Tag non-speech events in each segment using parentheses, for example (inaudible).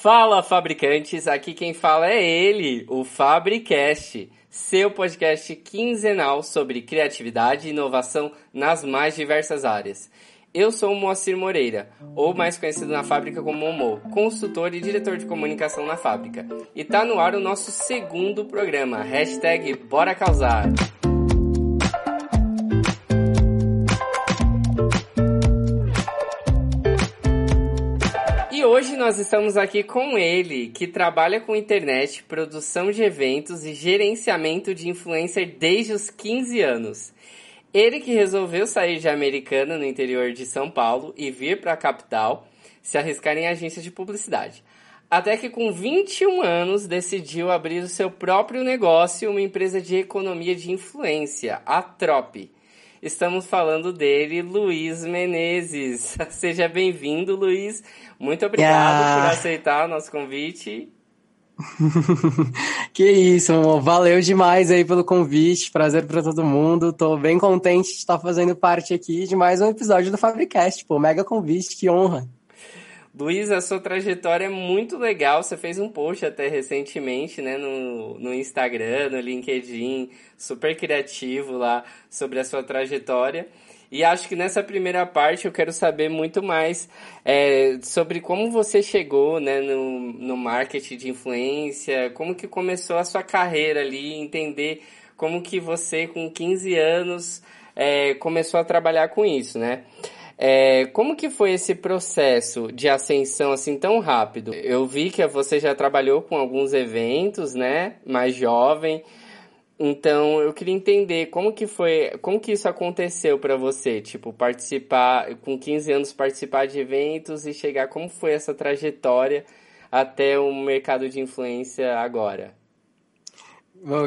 Fala, fabricantes! Aqui quem fala é ele, o Fabricast, seu podcast quinzenal sobre criatividade e inovação nas mais diversas áreas. Eu sou o Moacir Moreira, ou mais conhecido na fábrica como Momo, consultor e diretor de comunicação na fábrica. E tá no ar o nosso segundo programa, hashtag Bora Causar. Hoje nós estamos aqui com ele, que trabalha com internet, produção de eventos e gerenciamento de influencer desde os 15 anos. Ele que resolveu sair de Americana no interior de São Paulo e vir para a capital se arriscar em agências de publicidade. Até que com 21 anos decidiu abrir o seu próprio negócio, uma empresa de economia de influência, a Trop. Estamos falando dele, Luiz Menezes. (laughs) Seja bem-vindo, Luiz. Muito obrigado Ah. por aceitar o nosso convite. (laughs) Que isso, amor. Valeu demais aí pelo convite. Prazer pra todo mundo. Tô bem contente de estar fazendo parte aqui de mais um episódio do Fabricast. Pô, mega convite, que honra. Luiz, a sua trajetória é muito legal. Você fez um post até recentemente, né, no, no Instagram, no LinkedIn, super criativo lá sobre a sua trajetória. E acho que nessa primeira parte eu quero saber muito mais é, sobre como você chegou né, no, no marketing de influência, como que começou a sua carreira ali, entender como que você com 15 anos é, começou a trabalhar com isso, né? É, como que foi esse processo de ascensão assim tão rápido? Eu vi que você já trabalhou com alguns eventos, né? Mais jovem. Então, eu queria entender como que foi, como que isso aconteceu para você, tipo, participar com 15 anos participar de eventos e chegar como foi essa trajetória até o mercado de influência agora?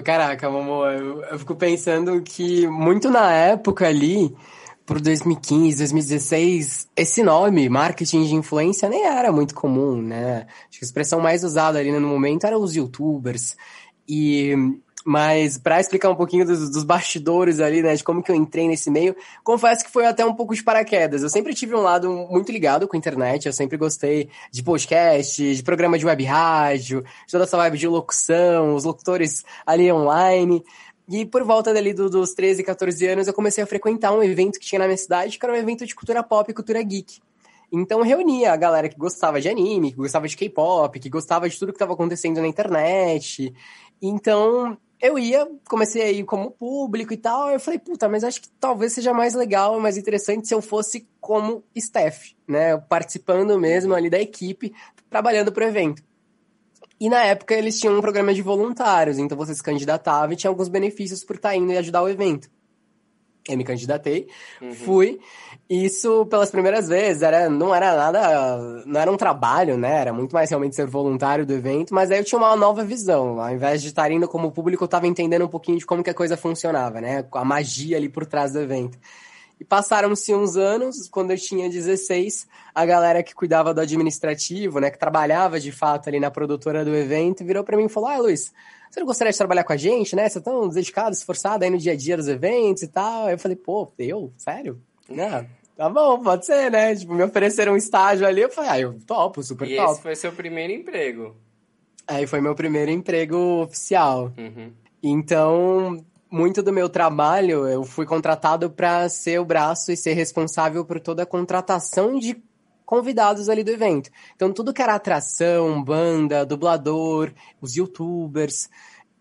Caraca, amor, eu, eu fico pensando que muito na época ali, por 2015, 2016, esse nome, marketing de influência, nem era muito comum, né? Acho que a expressão mais usada ali no momento eram os youtubers. E mas para explicar um pouquinho dos, dos, bastidores ali, né, de como que eu entrei nesse meio, confesso que foi até um pouco de paraquedas. Eu sempre tive um lado muito ligado com a internet, eu sempre gostei de podcast, de programa de web rádio, de toda essa vibe de locução, os locutores ali online. E por volta dali do, dos 13, 14 anos, eu comecei a frequentar um evento que tinha na minha cidade, que era um evento de cultura pop e cultura geek. Então eu reunia a galera que gostava de anime, que gostava de K-pop, que gostava de tudo que estava acontecendo na internet. Então eu ia, comecei a ir como público e tal, eu falei, puta, mas acho que talvez seja mais legal, mais interessante se eu fosse como staff, né, participando mesmo ali da equipe, trabalhando pro evento. E na época eles tinham um programa de voluntários, então você se candidatava e tinha alguns benefícios por estar indo e ajudar o evento. Eu me candidatei, uhum. fui. Isso pelas primeiras vezes, era, não era nada, não era um trabalho, né? Era muito mais realmente ser voluntário do evento, mas aí eu tinha uma nova visão. Ao invés de estar indo como público, eu estava entendendo um pouquinho de como que a coisa funcionava, né? A magia ali por trás do evento. E passaram-se uns anos, quando eu tinha 16, a galera que cuidava do administrativo, né, que trabalhava de fato ali na produtora do evento, virou para mim e falou: "Ah, Luiz, você não gostaria de trabalhar com a gente, né? Você é tão dedicado, esforçado aí no dia a dia dos eventos e tal". Aí eu falei: "Pô, eu? Sério?" Ah, tá bom, pode ser, né? Tipo, me ofereceram um estágio ali, eu falei: "Ah, eu topo, super e top". esse foi seu primeiro emprego? Aí foi meu primeiro emprego oficial. Uhum. Então, muito do meu trabalho, eu fui contratado para ser o braço e ser responsável por toda a contratação de convidados ali do evento. Então, tudo que era atração, banda, dublador, os youtubers,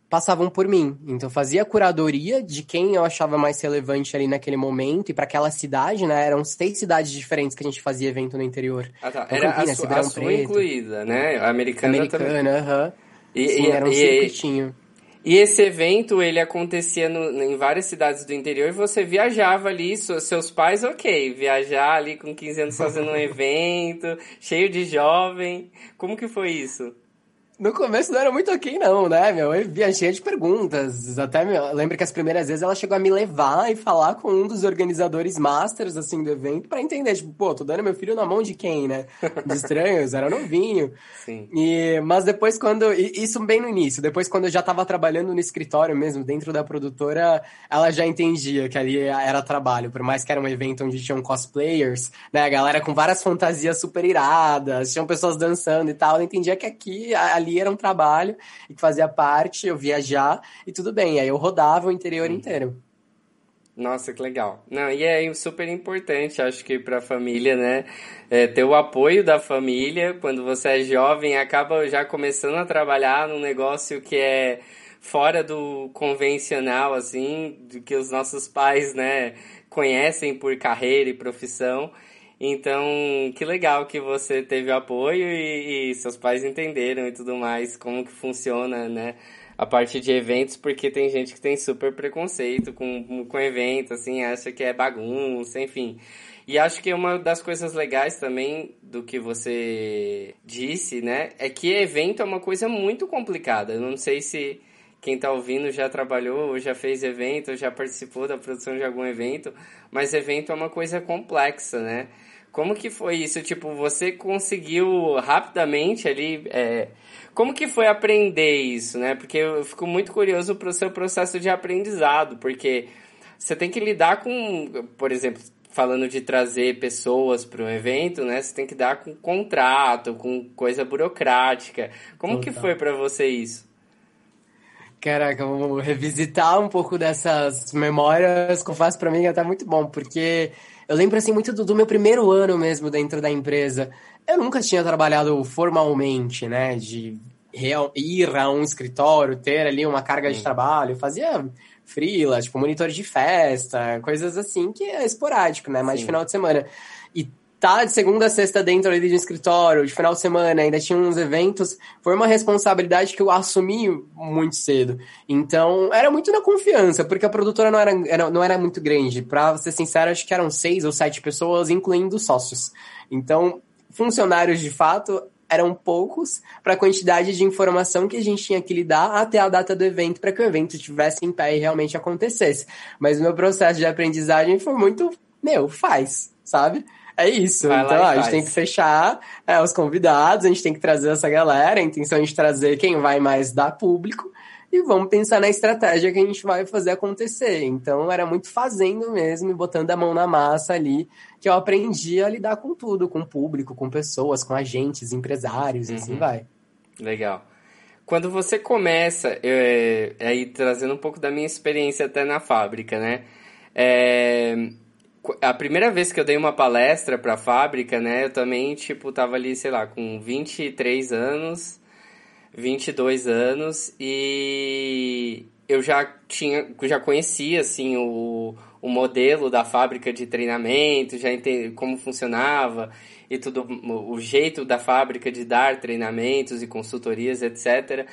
passavam por mim. Então, eu fazia a curadoria de quem eu achava mais relevante ali naquele momento e para aquela cidade, né? Eram seis cidades diferentes que a gente fazia evento no interior. Ah, tá. Então, era Campinas, a, su a sua incluída, né? A americana, também. Americana, aham. E, Sim, e- era um e- circuitinho. E esse evento, ele acontecia no- em várias cidades do interior e você viajava ali, so- seus pais, ok, viajar ali com 15 anos fazendo um (laughs) evento, cheio de jovem. Como que foi isso? No começo não era muito ok, não, né, meu? Eu via cheia de perguntas. Até, meu, eu lembro que as primeiras vezes ela chegou a me levar e falar com um dos organizadores masters, assim, do evento, para entender, tipo, pô, tô dando meu filho na mão de quem, né? De estranhos, era novinho. Sim. E, mas depois, quando. Isso bem no início, depois, quando eu já tava trabalhando no escritório mesmo, dentro da produtora, ela já entendia que ali era trabalho, por mais que era um evento onde tinham cosplayers, né? A galera com várias fantasias super iradas, tinham pessoas dançando e tal. Eu entendia que aqui, ali era um trabalho e que fazia parte, eu viajar e tudo bem. Aí eu rodava o interior hum. inteiro. Nossa, que legal. Não, e é super importante, acho que para a família, né? É, ter o apoio da família. Quando você é jovem, acaba já começando a trabalhar num negócio que é fora do convencional, assim, do que os nossos pais, né, conhecem por carreira e profissão. Então, que legal que você teve apoio e, e, seus pais entenderam e tudo mais, como que funciona, né? A parte de eventos, porque tem gente que tem super preconceito com, com evento, assim, acha que é bagunça, enfim. E acho que uma das coisas legais também do que você disse, né, é que evento é uma coisa muito complicada. Eu não sei se quem está ouvindo já trabalhou, ou já fez evento, ou já participou da produção de algum evento, mas evento é uma coisa complexa, né? Como que foi isso? Tipo, você conseguiu rapidamente ali. É... Como que foi aprender isso, né? Porque eu fico muito curioso pro seu processo de aprendizado, porque você tem que lidar com, por exemplo, falando de trazer pessoas para um evento, né? Você tem que dar com contrato, com coisa burocrática. Como Total. que foi para você isso? Caraca, vamos revisitar um pouco dessas memórias. Confesso para mim que tá muito bom, porque eu lembro assim muito do, do, meu primeiro ano mesmo dentro da empresa. Eu nunca tinha trabalhado formalmente, né? De real, ir a um escritório, ter ali uma carga de trabalho. Eu fazia freela, tipo monitor de festa, coisas assim que é esporádico, né? Mais de final de semana. E tá de segunda a sexta dentro ali de um escritório, de final de semana, ainda tinha uns eventos, foi uma responsabilidade que eu assumi muito cedo. Então, era muito na confiança, porque a produtora não era, era não era muito grande. Pra ser sincero, acho que eram seis ou sete pessoas, incluindo sócios. Então, funcionários de fato eram poucos para a quantidade de informação que a gente tinha que lidar até a data do evento para que o evento estivesse em pé e realmente acontecesse. Mas o meu processo de aprendizagem foi muito, meu, faz, sabe? É isso. Vai então, a gente tem que fechar é, os convidados, a gente tem que trazer essa galera. A intenção é de trazer quem vai mais dar público e vamos pensar na estratégia que a gente vai fazer acontecer. Então, era muito fazendo mesmo e botando a mão na massa ali que eu aprendi a lidar com tudo, com o público, com pessoas, com agentes, empresários assim uhum. e assim vai. Legal. Quando você começa, eu, é, aí trazendo um pouco da minha experiência até na fábrica, né? É, a primeira vez que eu dei uma palestra para a fábrica, né, eu também, tipo, tava ali, sei lá, com 23 anos, 22 anos, e eu já tinha, já conhecia, assim, o, o modelo da fábrica de treinamento, já entendi como funcionava e tudo, o jeito da fábrica de dar treinamentos e consultorias, etc.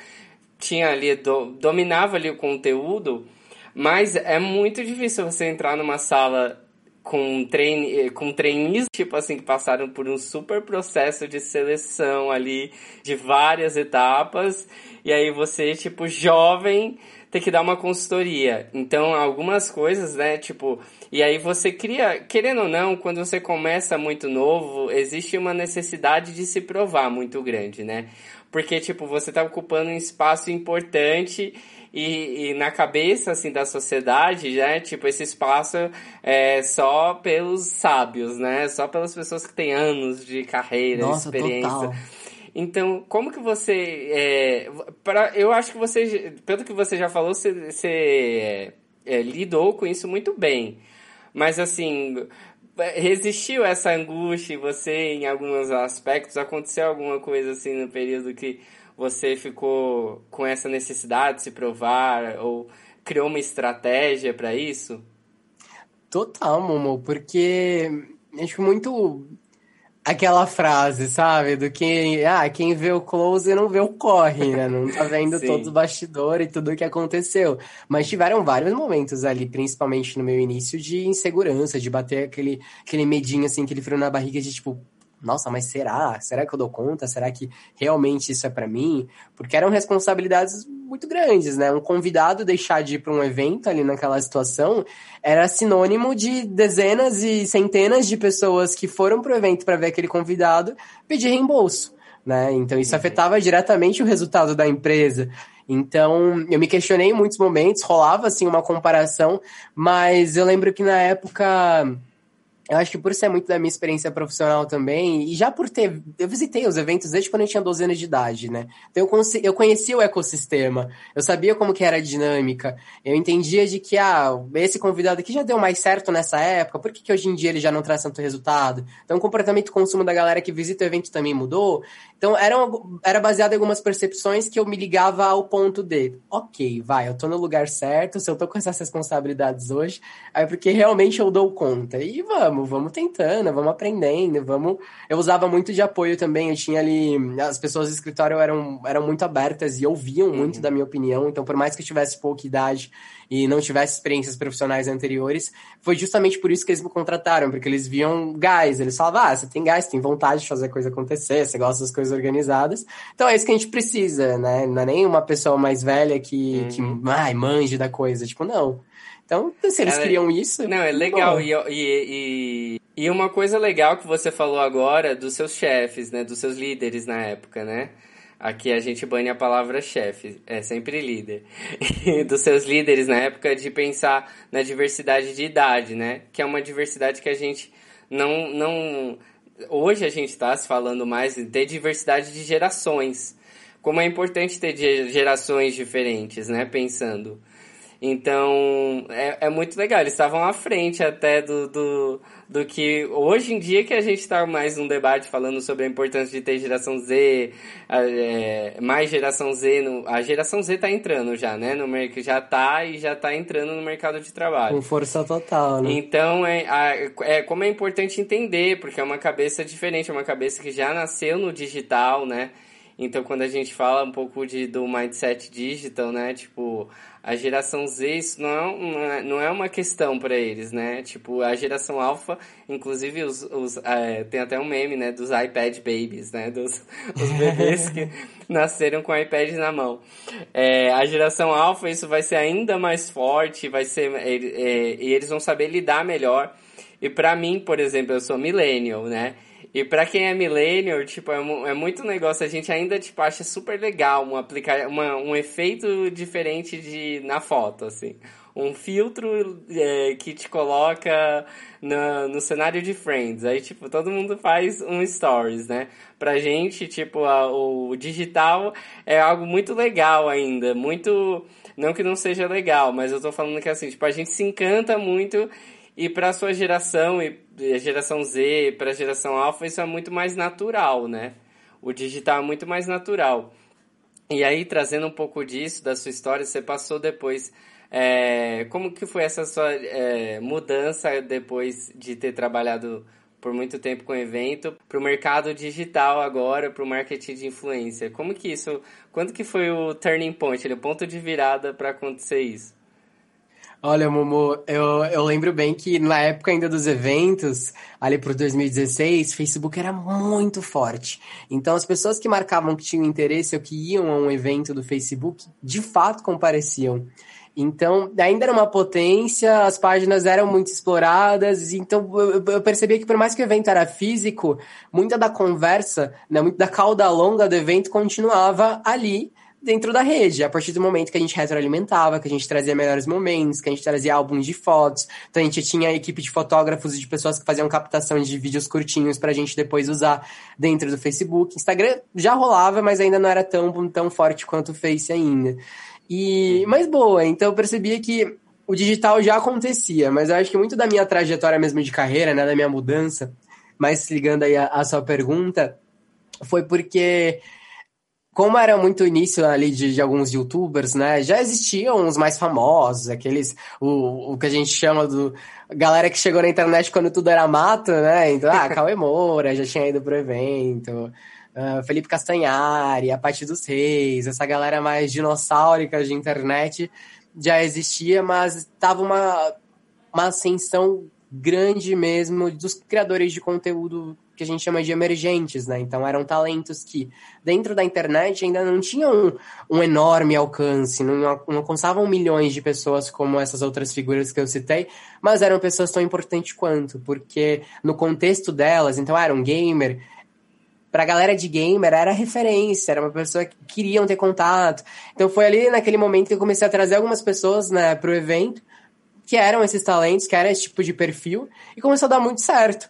Tinha ali, do, dominava ali o conteúdo, mas é muito difícil você entrar numa sala com, trein, com trainees, tipo assim, que passaram por um super processo de seleção ali, de várias etapas, e aí você, tipo, jovem, tem que dar uma consultoria. Então, algumas coisas, né, tipo, e aí você cria, querendo ou não, quando você começa muito novo, existe uma necessidade de se provar muito grande, né? Porque, tipo, você tá ocupando um espaço importante e, e, na cabeça assim da sociedade, né, tipo esse espaço é só pelos sábios, né, só pelas pessoas que têm anos de carreira, Nossa, experiência. Total. Então, como que você, é, para, eu acho que você, pelo que você já falou, você, você é, lidou com isso muito bem, mas assim resistiu essa angústia em você em alguns aspectos? Aconteceu alguma coisa assim no período que você ficou com essa necessidade de se provar ou criou uma estratégia para isso? Total, Momo, porque acho muito aquela frase, sabe? Do que, ah, quem vê o close não vê o corre, né? Não tá (laughs) vendo todo o bastidor e tudo o que aconteceu. Mas tiveram vários momentos ali, principalmente no meu início, de insegurança, de bater aquele, aquele medinho, assim, aquele frio na barriga de tipo, nossa, mas será? Será que eu dou conta? Será que realmente isso é para mim? Porque eram responsabilidades muito grandes, né? Um convidado deixar de ir para um evento ali naquela situação era sinônimo de dezenas e centenas de pessoas que foram pro evento para ver aquele convidado pedir reembolso, né? Então isso uhum. afetava diretamente o resultado da empresa. Então, eu me questionei em muitos momentos, rolava assim uma comparação, mas eu lembro que na época eu acho que por ser muito da minha experiência profissional também, e já por ter. Eu visitei os eventos desde quando eu tinha 12 anos de idade, né? Então eu, eu conhecia o ecossistema, eu sabia como que era a dinâmica, eu entendia de que, ah, esse convidado aqui já deu mais certo nessa época, por que, que hoje em dia ele já não traz tanto resultado? Então o comportamento de consumo da galera que visita o evento também mudou. Então era, era baseado em algumas percepções que eu me ligava ao ponto de, ok, vai, eu tô no lugar certo, se eu tô com essas responsabilidades hoje, é porque realmente eu dou conta. E vamos, vamos tentando, vamos aprendendo, vamos. Eu usava muito de apoio também, eu tinha ali. As pessoas do escritório eram, eram muito abertas e ouviam uhum. muito da minha opinião, então por mais que eu tivesse pouca idade e não tivesse experiências profissionais anteriores, foi justamente por isso que eles me contrataram, porque eles viam gás, eles falavam, ah, você tem gás, tem vontade de fazer a coisa acontecer, você gosta das coisas organizadas, então é isso que a gente precisa, né? Não é nem uma pessoa mais velha que, uhum. que ai, manje da coisa, tipo, não. Então, se eles é, queriam isso. Não, é legal. E, e, e, uma coisa legal que você falou agora dos seus chefes, né? Dos seus líderes na época, né? Aqui a gente bane a palavra chefe, é sempre líder. (laughs) dos seus líderes na época de pensar na diversidade de idade, né? Que é uma diversidade que a gente não. não hoje a gente está se falando mais de ter diversidade de gerações. Como é importante ter gerações diferentes, né? Pensando. Então, é, é muito legal. Eles estavam à frente até do, do, do que hoje em dia que a gente está mais num debate falando sobre a importância de ter geração Z, é, mais geração Z. No, a geração Z está entrando já, né? No mercado já está e já está entrando no mercado de trabalho. Com força total, né? Então, é, é como é importante entender, porque é uma cabeça diferente, é uma cabeça que já nasceu no digital, né? Então, quando a gente fala um pouco de, do mindset digital, né? Tipo, a geração Z, isso não é, não é uma questão para eles, né? Tipo, a geração alfa, inclusive os, os é, tem até um meme, né? Dos iPad babies, né? Dos os bebês que (laughs) nasceram com o iPad na mão. É, a geração alfa, isso vai ser ainda mais forte, vai ser... É, é e eles vão saber lidar melhor. E para mim, por exemplo, eu sou millennial, né? E para quem é millennial, tipo, é, é, muito negócio. A gente ainda, tipo, acha super legal um, aplicar, uma, um efeito diferente de, na foto, assim. Um filtro é, que te coloca no, no cenário de Friends. Aí, tipo, todo mundo faz um stories, né? Pra gente, tipo, a, o digital é algo muito legal ainda. Muito... Não que não seja legal, mas eu tô falando que, assim, tipo, a gente se encanta muito e para a sua geração, e a geração Z, para a geração Alpha, isso é muito mais natural, né? O digital é muito mais natural. E aí, trazendo um pouco disso, da sua história, você passou depois. É, como que foi essa sua é, mudança depois de ter trabalhado por muito tempo com evento para o mercado digital agora, para o marketing de influência? Como que isso, quando que foi o turning point, o ponto de virada para acontecer isso? Olha, Momo, eu, eu lembro bem que na época ainda dos eventos, ali pro 2016, Facebook era muito forte. Então as pessoas que marcavam que tinham interesse ou que iam a um evento do Facebook, de fato compareciam. Então, ainda era uma potência, as páginas eram muito exploradas, então eu, eu percebia que por mais que o evento era físico, muita da conversa, né, muito da cauda longa do evento continuava ali, dentro da rede, a partir do momento que a gente retroalimentava, que a gente trazia melhores momentos, que a gente trazia álbuns de fotos. Então a gente tinha a equipe de fotógrafos e de pessoas que faziam captação de vídeos curtinhos pra gente depois usar dentro do Facebook. Instagram já rolava, mas ainda não era tão, tão forte quanto o Face ainda. E, mas boa, então eu percebia que o digital já acontecia, mas eu acho que muito da minha trajetória mesmo de carreira, né, da minha mudança, mas ligando aí a, a sua pergunta, foi porque como era muito início ali de, de, alguns youtubers, né? Já existiam os mais famosos, aqueles. O, o que a gente chama do. Galera que chegou na internet quando tudo era mato, né? Então, ah, Cauê (laughs) Moura já tinha ido pro evento. Uh, Felipe Castanhari, a Paty dos Reis, essa galera mais dinossáurica de internet já existia, mas tava uma, uma ascensão grande mesmo dos criadores de conteúdo que a gente chama de emergentes, né? Então eram talentos que dentro da internet ainda não tinham um, um enorme alcance, não, não alcançavam milhões de pessoas como essas outras figuras que eu citei, mas eram pessoas tão importantes quanto, porque no contexto delas, então era um gamer, pra galera de gamer era referência, era uma pessoa que queriam ter contato. Então foi ali naquele momento que eu comecei a trazer algumas pessoas né, pro evento, que eram esses talentos, que era esse tipo de perfil, e começou a dar muito certo.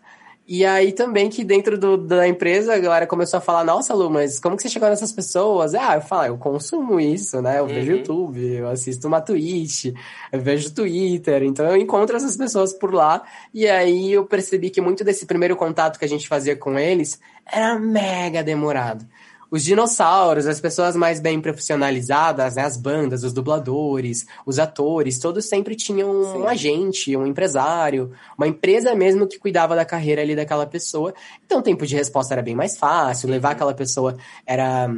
E aí também que dentro do, da empresa a galera começou a falar, nossa Lu, mas como que você chegou nessas pessoas? Ah, eu falo, eu consumo isso, né? Eu uhum. vejo YouTube, eu assisto uma Twitch, eu vejo Twitter, então eu encontro essas pessoas por lá. E aí eu percebi que muito desse primeiro contato que a gente fazia com eles era mega demorado os dinossauros, as pessoas mais bem profissionalizadas, né, as bandas, os dubladores, os atores, todos sempre tinham Sim. um agente, um empresário, uma empresa mesmo que cuidava da carreira ali daquela pessoa. Então o tempo de resposta era bem mais fácil, levar uhum. aquela pessoa era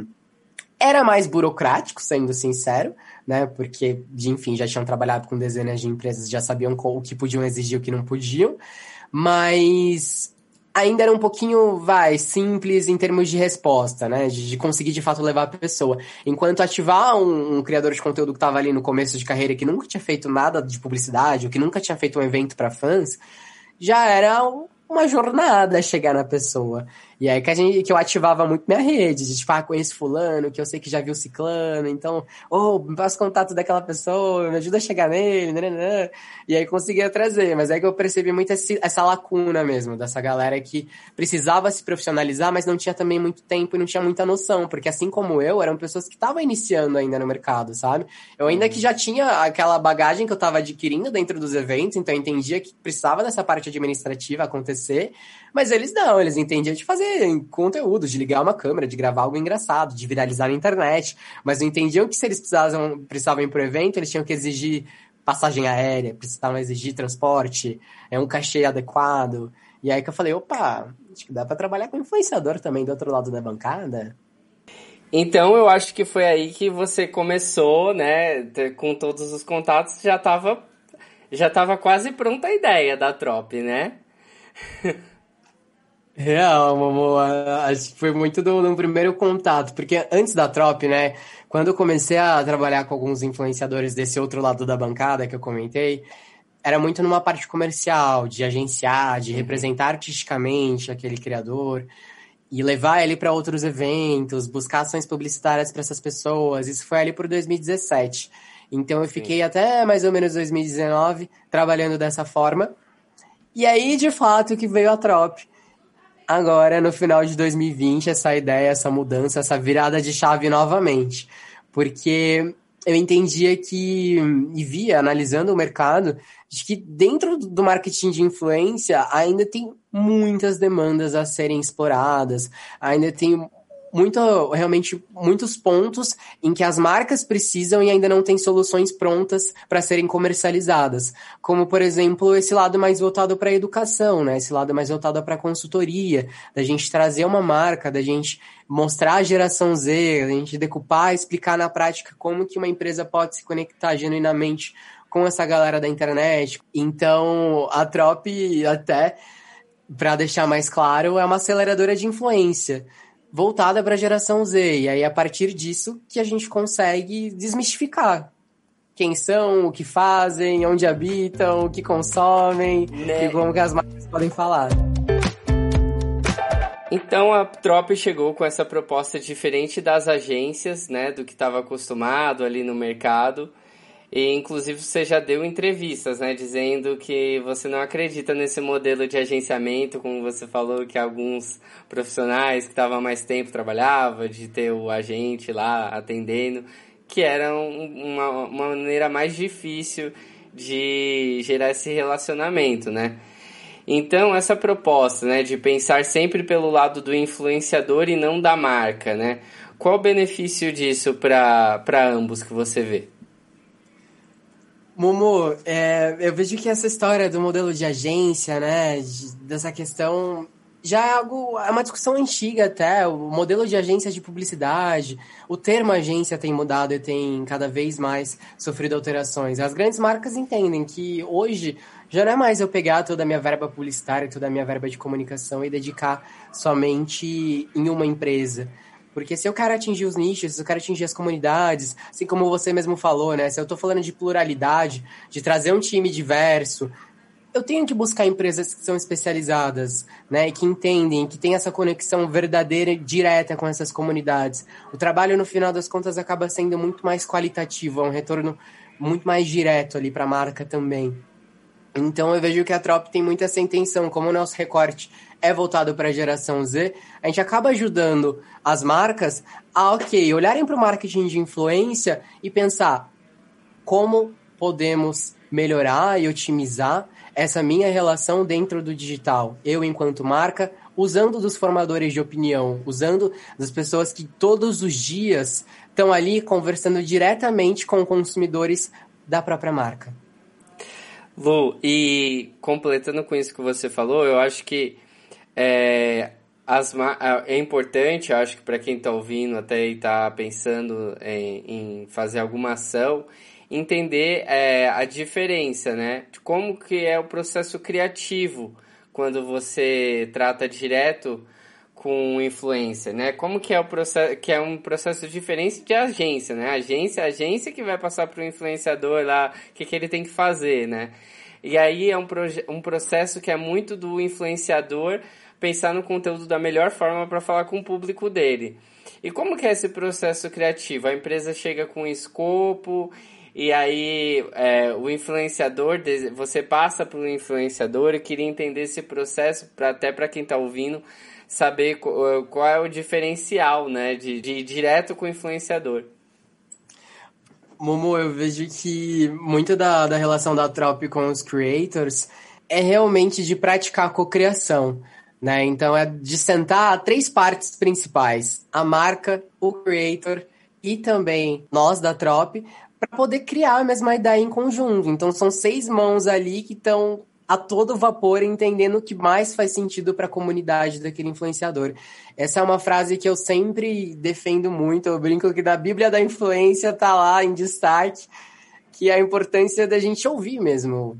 era mais burocrático, sendo sincero, né? Porque, enfim, já tinham trabalhado com dezenas de empresas, já sabiam o que podiam exigir e o que não podiam. Mas ainda era um pouquinho, vai, simples em termos de resposta, né? De, de conseguir de fato levar a pessoa. Enquanto ativar um, um, criador de conteúdo que estava ali no começo de carreira que nunca tinha feito nada de publicidade, ou que nunca tinha feito um evento para fãs, já era uma jornada chegar na pessoa. E aí que, a gente, que eu ativava muito minha rede, de tipo, ah, conheço fulano, que eu sei que já viu ciclano, então, oh, me contato daquela pessoa, me ajuda a chegar nele, né, né, né. E aí conseguia trazer, mas é que eu percebi muito esse, essa lacuna mesmo, dessa galera que precisava se profissionalizar, mas não tinha também muito tempo e não tinha muita noção, porque assim como eu, eram pessoas que estavam iniciando ainda no mercado, sabe? Eu ainda que já tinha aquela bagagem que eu estava adquirindo dentro dos eventos, então eu entendia que precisava dessa parte administrativa acontecer, mas eles não, eles entendiam de fazer conteúdo, de ligar uma câmera, de gravar algo engraçado, de viralizar na internet. Mas não entendiam que se eles precisavam, precisavam ir pro evento, eles tinham que exigir passagem aérea, precisavam exigir transporte, é um cachê adequado. E aí que eu falei, opa, acho que dá para trabalhar com influenciador também do outro lado da bancada. Então eu acho que foi aí que você começou, né, com todos os contatos, já tava já tava quase pronta a ideia da Trop, né? (laughs) Real, Momo. Acho que foi muito do, do, primeiro contato, porque antes da Trop, né? Quando eu comecei a trabalhar com alguns influenciadores desse outro lado da bancada que eu comentei, era muito numa parte comercial, de agenciar, de uhum. representar artisticamente aquele criador e levar ele para outros eventos, buscar ações publicitárias para essas pessoas. Isso foi ali por 2017. Então eu fiquei Sim. até mais ou menos 2019 trabalhando dessa forma. E aí, de fato, que veio a Trop agora no final de 2020 essa ideia, essa mudança, essa virada de chave novamente. Porque eu entendia que, e via, analisando o mercado, de que dentro do marketing de influência ainda tem muitas demandas a serem exploradas, ainda tem muito, realmente muitos pontos em que as marcas precisam e ainda não têm soluções prontas para serem comercializadas. Como, por exemplo, esse lado mais voltado para a educação, né? Esse lado mais voltado para a consultoria, da gente trazer uma marca, da gente mostrar a geração Z, da gente decupar, explicar na prática como que uma empresa pode se conectar genuinamente com essa galera da internet. Então, a Trop até para deixar mais claro, é uma aceleradora de influência voltada para a geração Z. E aí, a partir disso, que a gente consegue desmistificar quem são, o que fazem, onde habitam, o que consomem né? e como que as marcas podem falar. Então a Trop chegou com essa proposta diferente das agências, né, do que estava acostumado ali no mercado. E inclusive você já deu entrevistas, né, dizendo que você não acredita nesse modelo de agenciamento, como você falou que alguns profissionais que estavam mais tempo trabalhavam, de ter o agente lá atendendo, que era uma, uma maneira mais difícil de gerar esse relacionamento, né? Então, essa proposta, né, de pensar sempre pelo lado do influenciador e não da marca, né? Qual o benefício disso para ambos que você vê? Momo, é, eu vejo que essa história do modelo de agência, né, de, dessa questão, já é algo, é uma discussão antiga até, o modelo de agência de publicidade, o termo agência tem mudado e tem cada vez mais sofrido alterações. As grandes marcas entendem que hoje já não é mais eu pegar toda a minha verba publicitária, toda a minha verba de comunicação e dedicar somente em uma empresa. Porque se eu quero atingir os nichos, se eu quero atingir as comunidades, assim como você mesmo falou, né? Se eu estou falando de pluralidade, de trazer um time diverso, eu tenho que buscar empresas que são especializadas, né, que entendem, que tem essa conexão verdadeira e direta com essas comunidades. O trabalho, no final das contas, acaba sendo muito mais qualitativo, é um retorno muito mais direto ali para a marca também. Então eu vejo que a Trop tem muito essa intenção, como o nosso recorte é voltado para a geração Z, a gente acaba ajudando as marcas a, ok, olharem para o marketing de influência e pensar como podemos melhorar e otimizar essa minha relação dentro do digital. Eu, enquanto marca, usando dos formadores de opinião, usando das pessoas que todos os dias estão ali conversando diretamente com consumidores da própria marca. Lu, e completando com isso que você falou, eu acho que é, as, é importante, eu acho que para quem está ouvindo até está pensando em, em, fazer alguma ação, entender é, a diferença, né? Como que é o processo criativo quando você trata direto com influência, né? Como que é o processo, que é um processo diferente de agência, né? Agência, agência que vai passar para o influenciador lá, o que, que ele tem que fazer, né? E aí é um, um processo que é muito do influenciador pensar no conteúdo da melhor forma para falar com o público dele. E como que é esse processo criativo? A empresa chega com um escopo e aí é, o influenciador, você passa para o influenciador. Eu queria entender esse processo pra, até para quem está ouvindo saber qual é o diferencial, né, de, de ir direto com o influenciador. Momo, eu vejo que muito da, da relação da Trop com os creators é realmente de praticar a cocriação. Né? Então é de sentar três partes principais: a marca, o creator e também nós da Trop, para poder criar a mesma ideia em conjunto. Então são seis mãos ali que estão a todo vapor entendendo o que mais faz sentido para a comunidade daquele influenciador. Essa é uma frase que eu sempre defendo muito, eu brinco que da Bíblia da influência tá lá em destaque, que é a importância da gente ouvir mesmo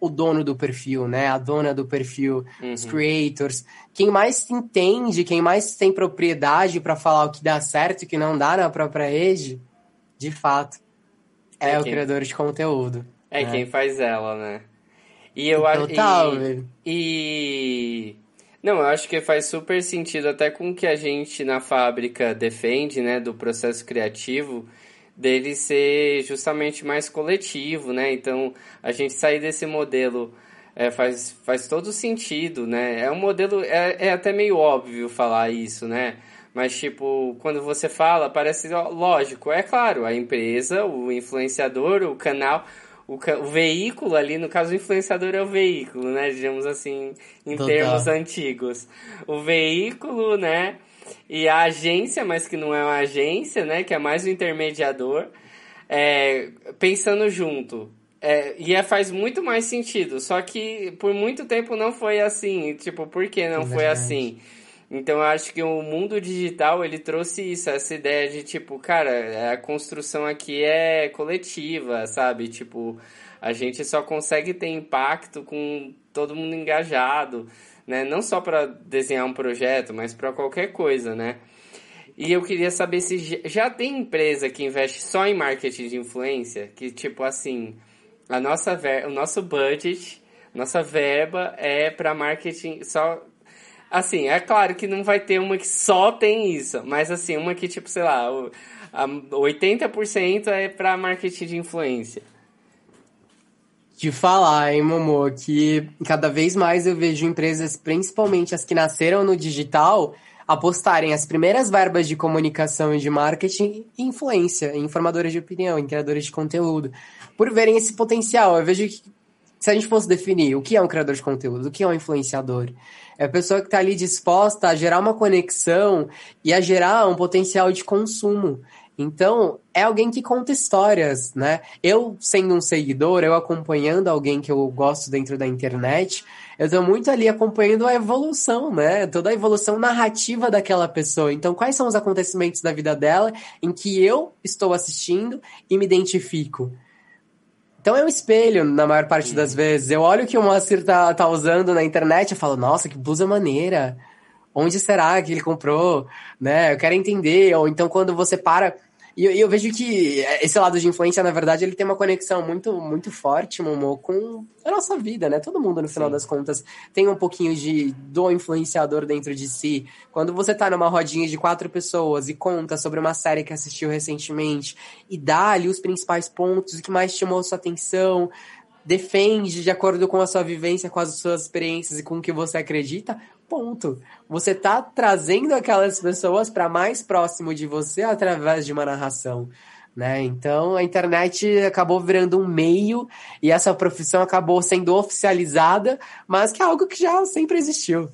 o dono do perfil, né? A dona do perfil, uhum. os creators. Quem mais entende, quem mais tem propriedade para falar o que dá certo e o que não dá na própria rede, de fato, é, é o quem... criador de conteúdo. É né? quem faz ela, né? E eu acho. Total, e. E. Não, eu acho que faz super sentido até com o que a gente na fábrica defende, né, do processo criativo dele ser justamente mais coletivo, né? Então, a gente sair desse modelo é, faz, faz todo sentido, né? É um modelo, é, é até meio óbvio falar isso, né? Mas, tipo, quando você fala, parece lógico. É claro, a empresa, o influenciador, o canal, o, o veículo ali, no caso, o influenciador é o veículo, né? Digamos assim, em Total. termos antigos. O veículo, né? e a agência, mas que não é uma agência, né? Que é mais um intermediador, é, pensando junto. É, e é, faz muito mais sentido. Só que por muito tempo não foi assim. Tipo, por que não é foi assim? Então eu acho que o mundo digital ele trouxe isso, essa ideia de tipo, cara, a construção aqui é coletiva, sabe? Tipo, a gente só consegue ter impacto com todo mundo engajado né? Não só para desenhar um projeto, mas para qualquer coisa, né? E eu queria saber se já tem empresa que investe só em marketing de influência, que tipo assim, a nossa ver, o nosso budget, nossa verba é para marketing só assim, é claro que não vai ter uma que só tem isso, mas assim, uma que tipo, sei lá, 80% é para marketing de influência de falar, hein, Momo, que cada vez mais eu vejo empresas, principalmente as que nasceram no digital, apostarem as primeiras verbas de comunicação e de marketing em influência, em formadores de opinião, em criadores de conteúdo, por verem esse potencial. Eu vejo que se a gente fosse definir o que é um criador de conteúdo, o que é um influenciador, é a pessoa que está ali disposta a gerar uma conexão e a gerar um potencial de consumo. Então, é alguém que conta histórias, né? Eu, sendo um seguidor, eu acompanhando alguém que eu gosto dentro da internet, eu tô muito ali acompanhando a evolução, né? Toda a evolução narrativa daquela pessoa. Então, quais são os acontecimentos da vida dela em que eu estou assistindo e me identifico? Então é um espelho, na maior parte das vezes. Eu olho o que o Moacir tá, tá usando na internet e falo, nossa, que blusa maneira. Onde será que ele comprou? Né? Eu quero entender. Ou então quando você para e eu, eu, vejo que esse lado de influência, na verdade, ele tem uma conexão muito, muito forte, Momo, com a nossa vida, né? Todo mundo, no final Sim. das contas, tem um pouquinho de do influenciador dentro de si. Quando você tá numa rodinha de quatro pessoas e conta sobre uma série que assistiu recentemente e dá ali os principais pontos, o que mais chamou sua atenção, defende de acordo com a sua vivência, com as suas experiências e com o que você acredita, Ponto. Você tá trazendo aquelas pessoas para mais próximo de você através de uma narração. Né? Então a internet acabou virando um meio e essa profissão acabou sendo oficializada, mas que é algo que já sempre existiu.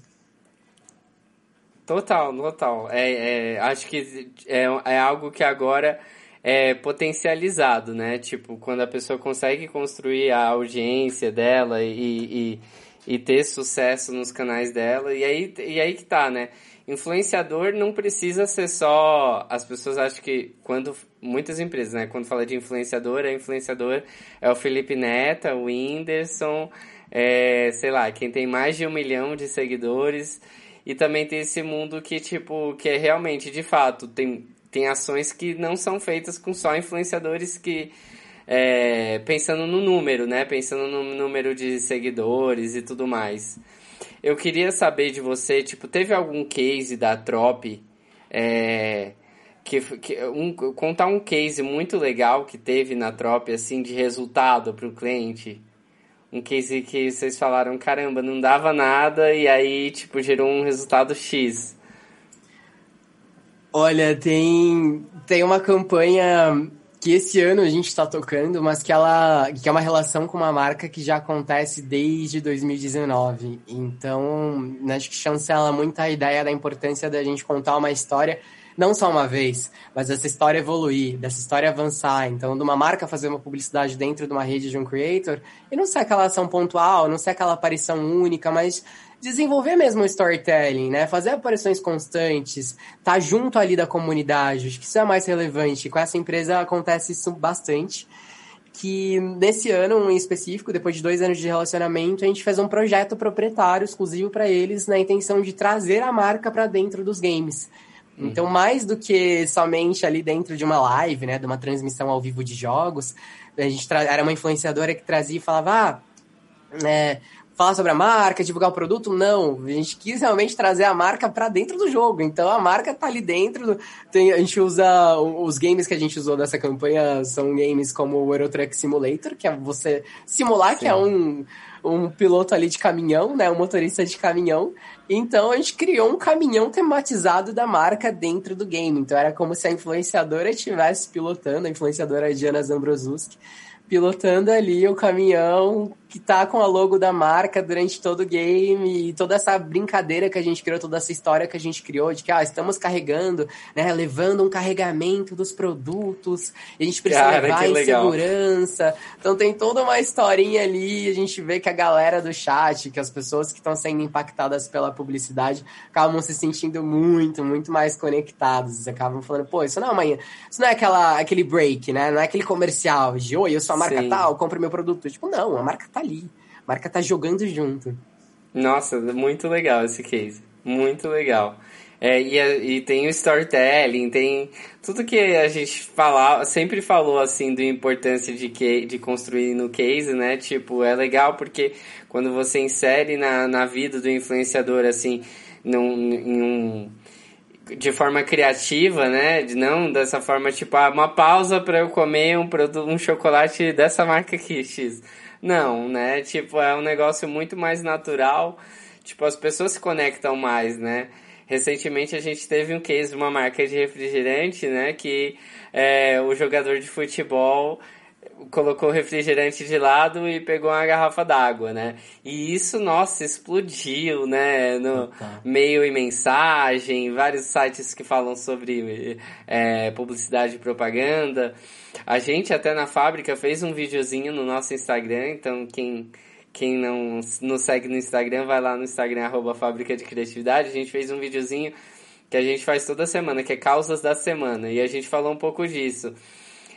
Total, total. É, é acho que é, é algo que agora é potencializado, né? Tipo, quando a pessoa consegue construir a audiência dela e, e e ter sucesso nos canais dela. E aí, e aí que tá, né? Influenciador não precisa ser só. As pessoas acham que quando. Muitas empresas, né? Quando fala de influenciador, é influenciador é o Felipe Neta, o Whindersson, é, sei lá, quem tem mais de um milhão de seguidores. E também tem esse mundo que, tipo, que é realmente, de fato, tem, tem ações que não são feitas com só influenciadores que é, pensando no número, né? Pensando no número de seguidores e tudo mais. Eu queria saber de você, tipo, teve algum case da Trop é, que, que um, contar um case muito legal que teve na Trop assim de resultado para o cliente? Um case que vocês falaram, caramba, não dava nada e aí, tipo, gerou um resultado X. Olha, tem, tem uma campanha que esse ano a gente está tocando, mas que ela que é uma relação com uma marca que já acontece desde 2019. Então, acho que chancela muito a ideia da importância da gente contar uma história não só uma vez, mas essa história evoluir, dessa história avançar. Então, de uma marca fazer uma publicidade dentro de uma rede de um creator, e não ser aquela ação pontual, não ser aquela aparição única, mas desenvolver mesmo o storytelling, né? Fazer aparições constantes, estar tá junto ali da comunidade, acho que isso é mais relevante. Com essa empresa acontece isso bastante. Que nesse ano em específico, depois de dois anos de relacionamento, a gente fez um projeto proprietário exclusivo para eles, na intenção de trazer a marca para dentro dos games. Então, uhum. mais do que somente ali dentro de uma live, né, de uma transmissão ao vivo de jogos, a gente era uma influenciadora que trazia e falava, ah, é, falar sobre a marca, divulgar o produto, não. A gente quis realmente trazer a marca para dentro do jogo. Então a marca tá ali dentro. Tem, a gente usa os games que a gente usou dessa campanha são games como o Euro Truck Simulator, que é você simular Sim. que é um um piloto ali de caminhão, né, um motorista de caminhão. Então a gente criou um caminhão tematizado da marca dentro do game. Então era como se a influenciadora estivesse pilotando, a influenciadora Diana Zambrosuski pilotando ali o caminhão que tá com a logo da marca durante todo o game e toda essa brincadeira que a gente criou, toda essa história que a gente criou de que ah, estamos carregando, né, levando um carregamento dos produtos, e a gente precisa Cara, levar em legal. segurança. Então tem toda uma historinha ali, a gente vê que a galera do chat, que as pessoas que estão sendo impactadas pela publicidade, acabam se sentindo muito, muito mais conectados, acabam falando, pô, isso não é amanhã, isso não é aquela aquele break, né? Não é aquele comercial de, oi, eu sou a marca Sim. tal, compra meu produto. Tipo, não, a marca tá ali. A marca tá jogando junto. Nossa, muito legal esse case. Muito legal. É, e, e, tem o storytelling, tem tudo que a gente fala, sempre falou assim da importância de, que, de construir no case, né? Tipo, é legal porque quando você insere na, na vida do influenciador, assim, num, em um, de forma criativa, né? De não dessa forma, tipo, ah, uma pausa para eu comer um, produto, um chocolate dessa marca aqui, X não, né? Tipo, é um negócio muito mais natural. Tipo, as pessoas se conectam mais, né? Recentemente a gente teve um case de uma marca de refrigerante, né? Que é, o jogador de futebol colocou o refrigerante de lado e pegou uma garrafa d'água, né? E isso, nossa, explodiu, né? No meio e mensagem, vários sites que falam sobre é, publicidade e propaganda. A gente até na fábrica fez um videozinho no nosso Instagram, então quem quem não nos segue no Instagram, vai lá no Instagram, arroba Fábrica de Criatividade. A gente fez um videozinho que a gente faz toda semana, que é Causas da Semana. E a gente falou um pouco disso.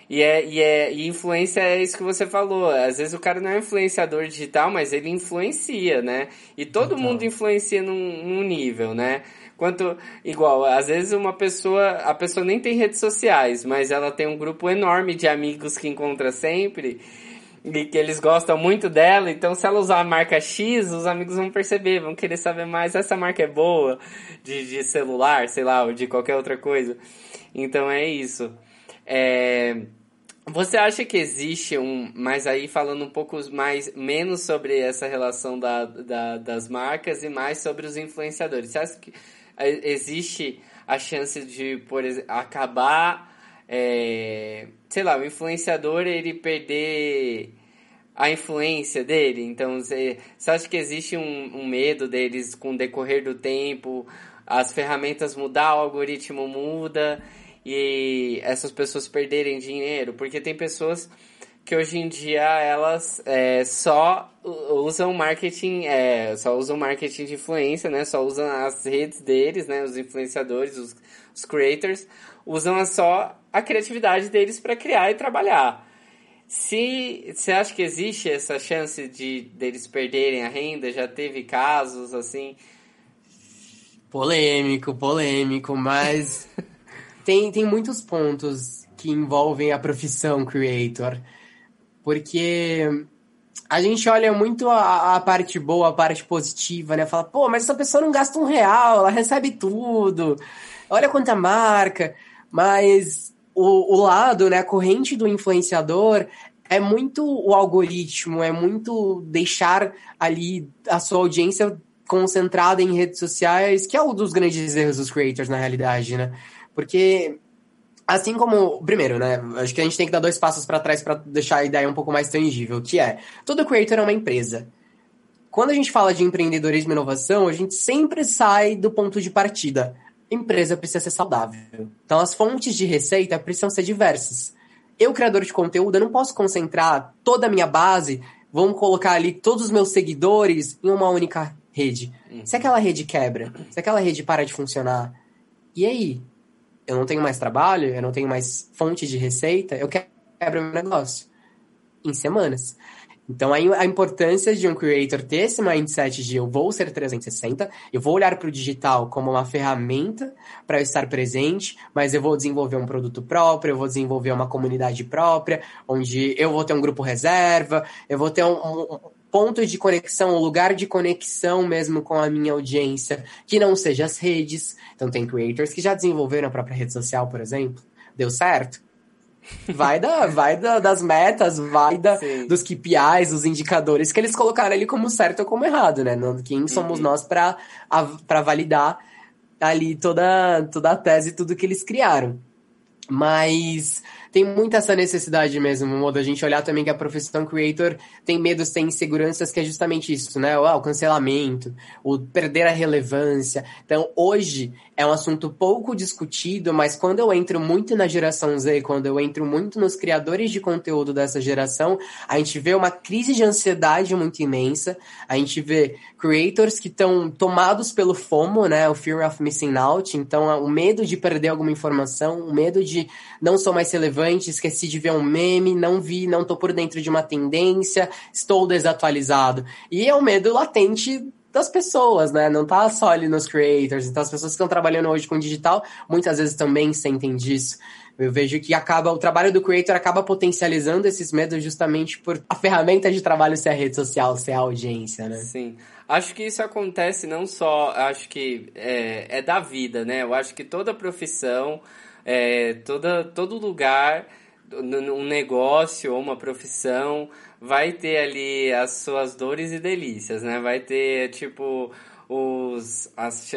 E, é, e, é, e influência é isso que você falou. Às vezes o cara não é influenciador digital, mas ele influencia, né? E todo então. mundo influencia num, num nível, né? Quanto, igual, às vezes uma pessoa, a pessoa nem tem redes sociais, mas ela tem um grupo enorme de amigos que encontra sempre e que eles gostam muito dela, então se ela usar a marca X, os amigos vão perceber, vão querer saber mais, essa marca é boa de, de celular, sei lá, ou de qualquer outra coisa. Então é isso. É... Você acha que existe um. Mas aí falando um pouco mais menos sobre essa relação da, da, das marcas e mais sobre os influenciadores. Você acha que existe a chance de, por exemplo, acabar. É, sei lá, o influenciador ele perder a influência dele. Então, você, você acha que existe um, um medo deles com o decorrer do tempo, as ferramentas mudar, o algoritmo muda e essas pessoas perderem dinheiro, porque tem pessoas que hoje em dia elas é, só usam marketing, é, só usam marketing de influência, né? Só usam as redes deles, né? Os influenciadores, os, os creators, usam só a criatividade deles para criar e trabalhar. Se você acha que existe essa chance de deles perderem a renda, já teve casos assim? Polêmico, polêmico, mas (laughs) tem, tem muitos pontos que envolvem a profissão creator. Porque a gente olha muito a, a, parte boa, a parte positiva, né? Fala, pô, mas essa pessoa não gasta um real, ela recebe tudo. Olha quanta marca. Mas o, o lado, né, a corrente do influenciador é muito o algoritmo, é muito deixar ali a sua audiência concentrada em redes sociais, que é um dos grandes erros dos creators, na realidade, né? Porque, assim como. Primeiro, né? Acho que a gente tem que dar dois passos para trás para deixar a ideia um pouco mais tangível, que é: todo creator é uma empresa. Quando a gente fala de empreendedorismo e inovação, a gente sempre sai do ponto de partida. empresa precisa ser saudável. Então, as fontes de receita precisam ser diversas. Eu, criador de conteúdo, eu não posso concentrar toda a minha base, vamos colocar ali todos os meus seguidores em uma única rede. Uhum. Se aquela rede quebra, se aquela rede para de funcionar, e aí? Eu não tenho mais trabalho, eu não tenho mais fonte de receita, eu quebro meu negócio em semanas. Então, a importância de um creator ter esse mindset de eu vou ser 360, eu vou olhar para o digital como uma ferramenta para eu estar presente, mas eu vou desenvolver um produto próprio, eu vou desenvolver uma comunidade própria, onde eu vou ter um grupo reserva, eu vou ter um, ponto de conexão, um lugar de conexão mesmo com a minha audiência, que não seja as redes. Então tem creators que já desenvolveram a própria rede social, por exemplo. Deu certo? Vai, da, vai da, das metas, vai da, dos KPIs, dos indicadores que eles colocaram ali como certo ou como errado, né? Quem somos uhum. nós para validar ali toda, toda a tese, tudo que eles criaram. Mas tem muita essa necessidade mesmo, modo a gente olhar também que a profissão creator tem medos, tem inseguranças, que é justamente isso, né? O, o cancelamento, o perder a relevância. Então, hoje é um assunto pouco discutido, mas quando eu entro muito na geração Z, quando eu entro muito nos criadores de conteúdo dessa geração, a gente vê uma crise de ansiedade muito imensa, a gente vê creators que estão tomados pelo FOMO, né? O Fear of Missing Out, então o medo de perder alguma informação, o medo de não sou mais relevante esqueci de ver um meme, não vi, não tô por dentro de uma tendência, estou desatualizado. E é um medo latente das pessoas, né? Não tá só ali nos creators. Então, as pessoas que estão trabalhando hoje com digital, muitas vezes também sentem disso. Eu vejo que acaba o trabalho do creator acaba potencializando esses medos justamente por a ferramenta de trabalho ser a rede social, ser a audiência, né? Sim. Acho que isso acontece não só, acho que é, é da vida, né? Eu acho que toda profissão é, toda, todo lugar, um negócio ou uma profissão, vai ter ali as suas dores e delícias, né? Vai ter, tipo, os... As,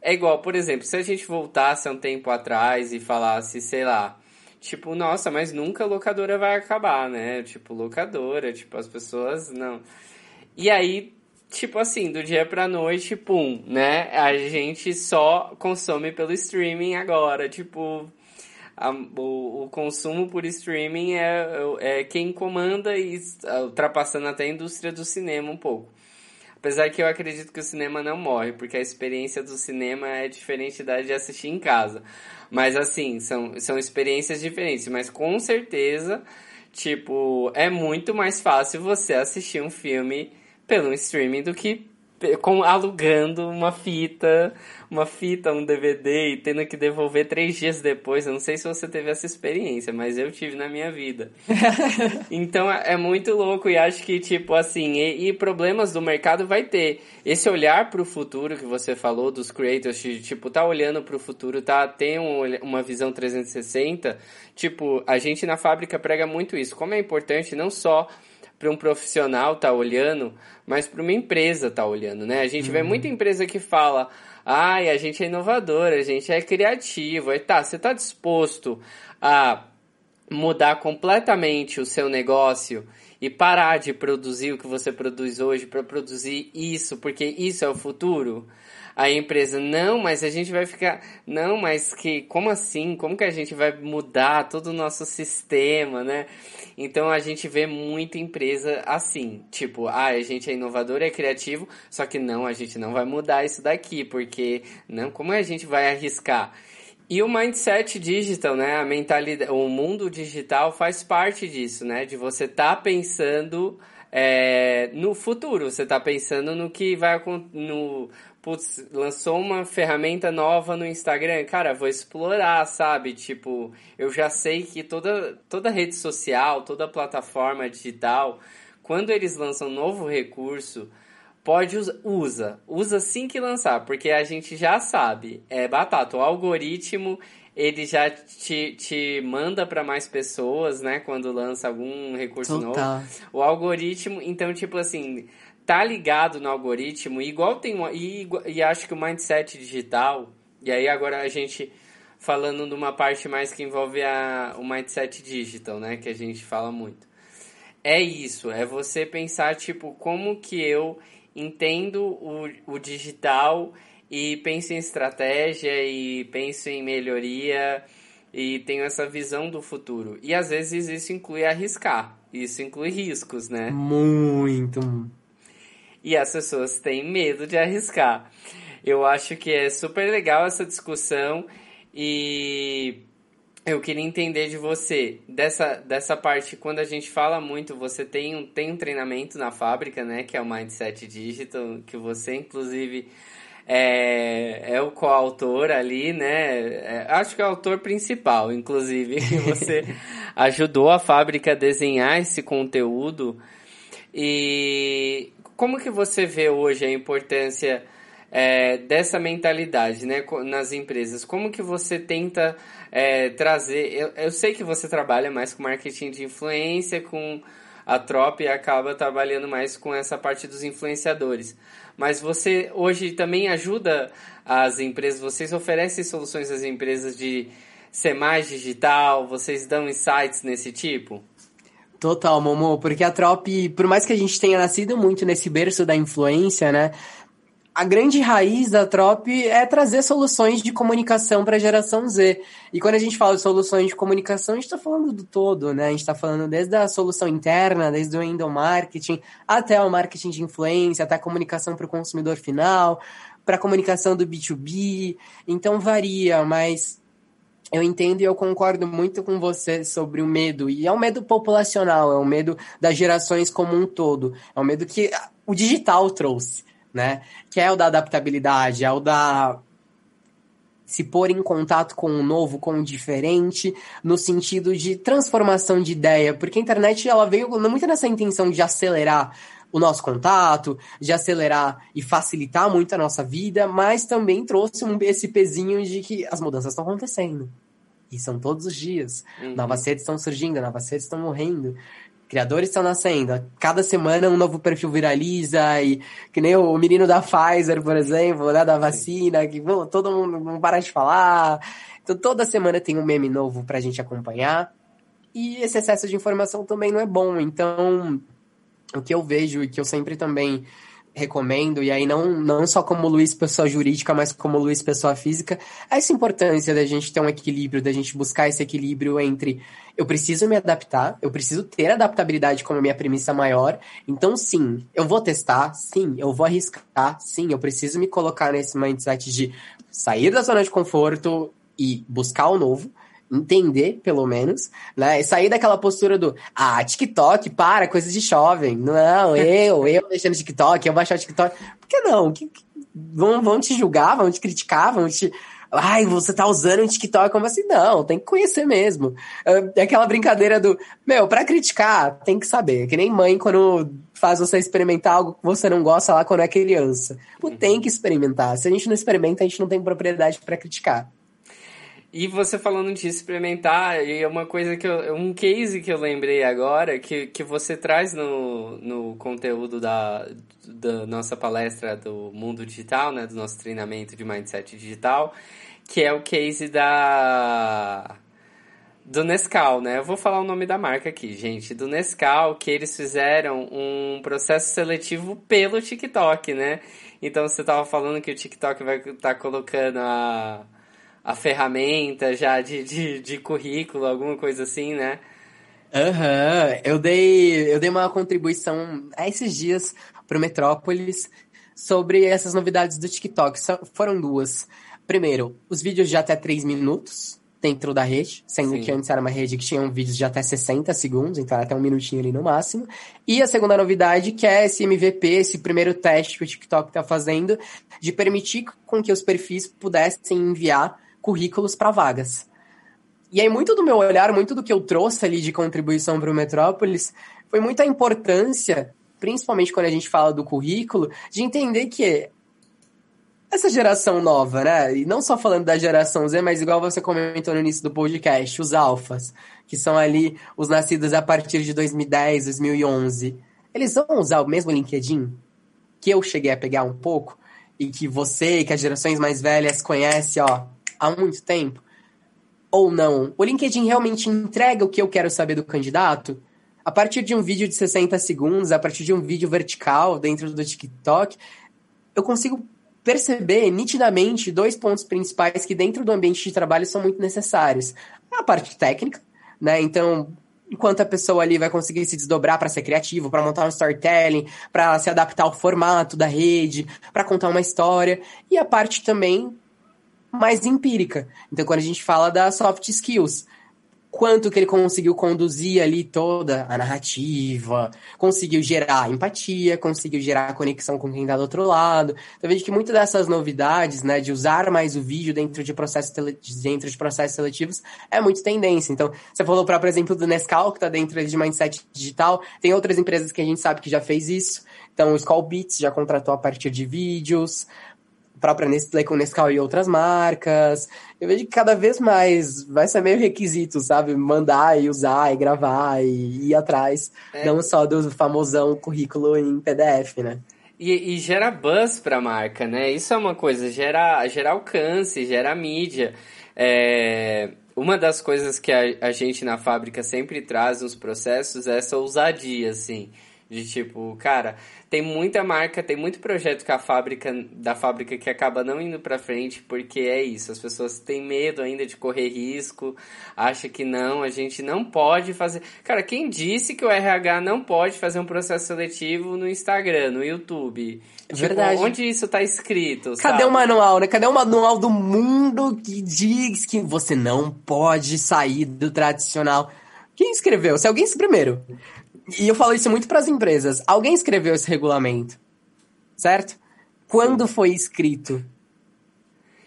é igual, por exemplo, se a gente voltasse um tempo atrás e falasse, sei lá, tipo, nossa, mas nunca locadora vai acabar, né? Tipo, locadora, tipo, as pessoas não. E aí, tipo assim, do dia pra noite, pum, né? A gente só consome pelo streaming agora, tipo. A, o, o, consumo por streaming é, é quem comanda e ultrapassando até a indústria do cinema um pouco. Apesar que eu acredito que o cinema não morre, porque a experiência do cinema é diferente da de assistir em casa. Mas assim, são, são experiências diferentes, mas com certeza, tipo, é muito mais fácil você assistir um filme pelo streaming do que com, alugando uma fita, uma fita, um DVD e tendo que devolver três dias depois. Eu não sei se você teve essa experiência, mas eu tive na minha vida. (laughs) então é, é muito louco e acho que, tipo, assim, e, e problemas do mercado vai ter. Esse olhar para o futuro que você falou dos creators, tipo, tá olhando para o futuro, tá, tem um, uma visão 360. Tipo, a gente na fábrica prega muito isso. Como é importante não só para um profissional tá olhando, mas para uma empresa tá olhando, né? A gente uhum. vê muita empresa que fala, ai, a gente é inovador, a gente é criativo, aí tá, você tá disposto a mudar completamente o seu negócio e parar de produzir o que você produz hoje para produzir isso, porque isso é o futuro? A empresa, não, mas a gente vai ficar, não, mas que, como assim? Como que a gente vai mudar todo o nosso sistema, né? Então a gente vê muita empresa assim, tipo, ah, a gente é inovador, é criativo, só que não, a gente não vai mudar isso daqui, porque não, como a gente vai arriscar? E o mindset digital, né? A mentalidade, o mundo digital faz parte disso, né? De você estar tá pensando é, no futuro, você está pensando no que vai no putz, lançou uma ferramenta nova no Instagram, cara, vou explorar, sabe? Tipo, eu já sei que toda, toda rede social, toda plataforma digital, quando eles lançam um novo recurso, pode usa, usa, usa assim que lançar, porque a gente já sabe, é batata, o algoritmo ele já te, te manda para mais pessoas, né, quando lança algum recurso Total. novo. O algoritmo, então tipo assim, tá ligado no algoritmo, igual tem uma, e, e acho que o mindset digital, e aí agora a gente falando de uma parte mais que envolve a, o mindset digital, né, que a gente fala muito. É isso, é você pensar, tipo, como que eu entendo o, o digital e penso em estratégia e penso em melhoria e tenho essa visão do futuro. E às vezes isso inclui arriscar, isso inclui riscos, né? Muito e as pessoas têm medo de arriscar. Eu acho que é super legal essa discussão e eu queria entender de você, dessa, dessa parte, quando a gente fala muito, você tem um, tem um treinamento na fábrica, né, que é o Mindset Digital, que você, inclusive, é, é o coautor ali, né, é, acho que é o autor principal, inclusive, você (laughs) ajudou a fábrica a desenhar esse conteúdo. E como que você vê hoje a importância é, dessa mentalidade né, nas empresas? Como que você tenta é, trazer... Eu, eu sei que você trabalha mais com marketing de influência, com a Trop e acaba trabalhando mais com essa parte dos influenciadores. Mas você hoje também ajuda as empresas, vocês oferecem soluções às empresas de ser mais digital, vocês dão insights nesse tipo? Total, Momo, porque a Trop, por mais que a gente tenha nascido muito nesse berço da influência, né? A grande raiz da Trop é trazer soluções de comunicação para a geração Z. E quando a gente fala de soluções de comunicação, a gente está falando do todo, né? A gente está falando desde a solução interna, desde o endomarketing, até o marketing de influência, até a comunicação para o consumidor final, para a comunicação do B2B. Então varia, mas eu entendo e eu concordo muito com você sobre o medo. E é um medo populacional, é um medo das gerações como um todo. É um medo que o digital trouxe, né? Que é o da adaptabilidade, é o da se pôr em contato com o novo, com o diferente, no sentido de transformação de ideia, porque a internet ela veio muito nessa intenção de acelerar o nosso contato, de acelerar e facilitar muito a nossa vida, mas também trouxe um, esse pezinho de que as mudanças estão acontecendo. E são todos os dias. Uhum. Novas redes estão surgindo, novas redes estão morrendo. Criadores estão nascendo. Cada semana um novo perfil viraliza e que nem o menino da Pfizer, por exemplo, né, da vacina, que bom, todo mundo não para de falar. Então toda semana tem um meme novo pra gente acompanhar. E esse excesso de informação também não é bom. Então, o que eu vejo e que eu sempre também recomendo, e aí não, não só como Luiz pessoa jurídica, mas como Luiz pessoa física, essa importância da gente ter um equilíbrio, da gente buscar esse equilíbrio entre eu preciso me adaptar, eu preciso ter adaptabilidade como minha premissa maior, então sim, eu vou testar, sim, eu vou arriscar, sim, eu preciso me colocar nesse mindset de sair da zona de conforto e buscar o novo, entender, pelo menos, né? E sair daquela postura do, ah, TikTok, para, coisa de jovem. Não, (laughs) eu, eu deixando TikTok, eu baixar o TikTok. Por que não? Que, que, vão, vão te julgar, vão te criticar, vão te. Ai, você tá usando o TikTok como assim? Não, tem que conhecer mesmo. É aquela brincadeira do, meu, pra criticar, tem que saber. Que nem mãe quando faz você experimentar algo que você não gosta lá quando é criança. Pô, tem que experimentar. Se a gente não experimenta, a gente não tem propriedade para criticar. E você falando de experimentar, e é uma coisa que eu, um case que eu lembrei agora, que, que você traz no, no conteúdo da, da nossa palestra do mundo digital, né, do nosso treinamento de mindset digital, que é o case da do Nescau, né? Eu vou falar o nome da marca aqui, gente. Do Nescau, que eles fizeram um processo seletivo pelo TikTok, né? Então você tava falando que o TikTok vai estar tá colocando a a ferramenta já de, de, de currículo, alguma coisa assim, né? Aham, uhum. eu dei eu dei uma contribuição há esses dias pro Metrópolis sobre essas novidades do TikTok. Foram duas. Primeiro, os vídeos de até 3 minutos dentro da rede, sendo Sim. que antes era uma rede que tinha vídeos de até 60 segundos, então era até um minutinho ali no máximo. E a segunda novidade, que é esse MVP, esse primeiro teste que o TikTok está fazendo, de permitir com que os perfis pudessem enviar currículos para vagas. E aí, muito do meu olhar, muito do que eu trouxe ali de contribuição para o Metrópolis, foi muita importância, principalmente quando a gente fala do currículo, de entender que essa geração nova, né? E não só falando da geração Z, mas igual você comentou no início do podcast, os alfas, que são ali os nascidos a partir de 2010, 2011. Eles vão usar o mesmo LinkedIn que eu cheguei a pegar um pouco e que você, que as gerações mais velhas conhecem, ó, há muito tempo? Ou não? O LinkedIn realmente entrega o que eu quero saber do candidato? A partir de um vídeo de 60 segundos, a partir de um vídeo vertical dentro do TikTok, eu consigo perceber nitidamente dois pontos principais que dentro do ambiente de trabalho são muito necessários. A parte técnica, né? Então, enquanto a pessoa ali vai conseguir se desdobrar para ser criativo, para montar um storytelling, para se adaptar ao formato da rede, para contar uma história, e a parte também mais empírica. Então, quando a gente fala das soft skills, quanto que ele conseguiu conduzir ali toda a narrativa, conseguiu gerar empatia, conseguiu gerar conexão com quem está do outro lado. Então, vejo que muitas dessas novidades, né, de usar mais o vídeo dentro de processos, dentro de processos seletivos, é muito tendência. Então, você falou, por exemplo, do Nescau, que está dentro de mindset digital, tem outras empresas que a gente sabe que já fez isso. Então, o Skull Beats já contratou a partir de vídeos própria Nestlé com Nescau e outras marcas. Eu vejo que cada vez mais vai ser meio requisito, sabe? Mandar e usar e gravar e ir atrás. É. Não só do famosão currículo em PDF, né? E, e, gera buzz para a marca, né? Isso é uma coisa, gera, gera alcance, gera mídia. É, uma das coisas que a, a gente na fábrica sempre traz nos processos é essa ousadia, assim. De tipo, cara, tem muita marca, tem muito projeto que a fábrica da fábrica que acaba não indo para frente porque é isso, as pessoas têm medo ainda de correr risco, acha que não, a gente não pode fazer. Cara, quem disse que o RH não pode fazer um processo seletivo no Instagram, no YouTube? É tipo, verdade. Onde isso tá escrito? Cadê sabe? o manual, né? Cadê o manual do mundo que diz que você não pode sair do tradicional? Quem escreveu? Se alguém primeiro e eu falo isso muito para as empresas. Alguém escreveu esse regulamento, certo? Quando foi escrito?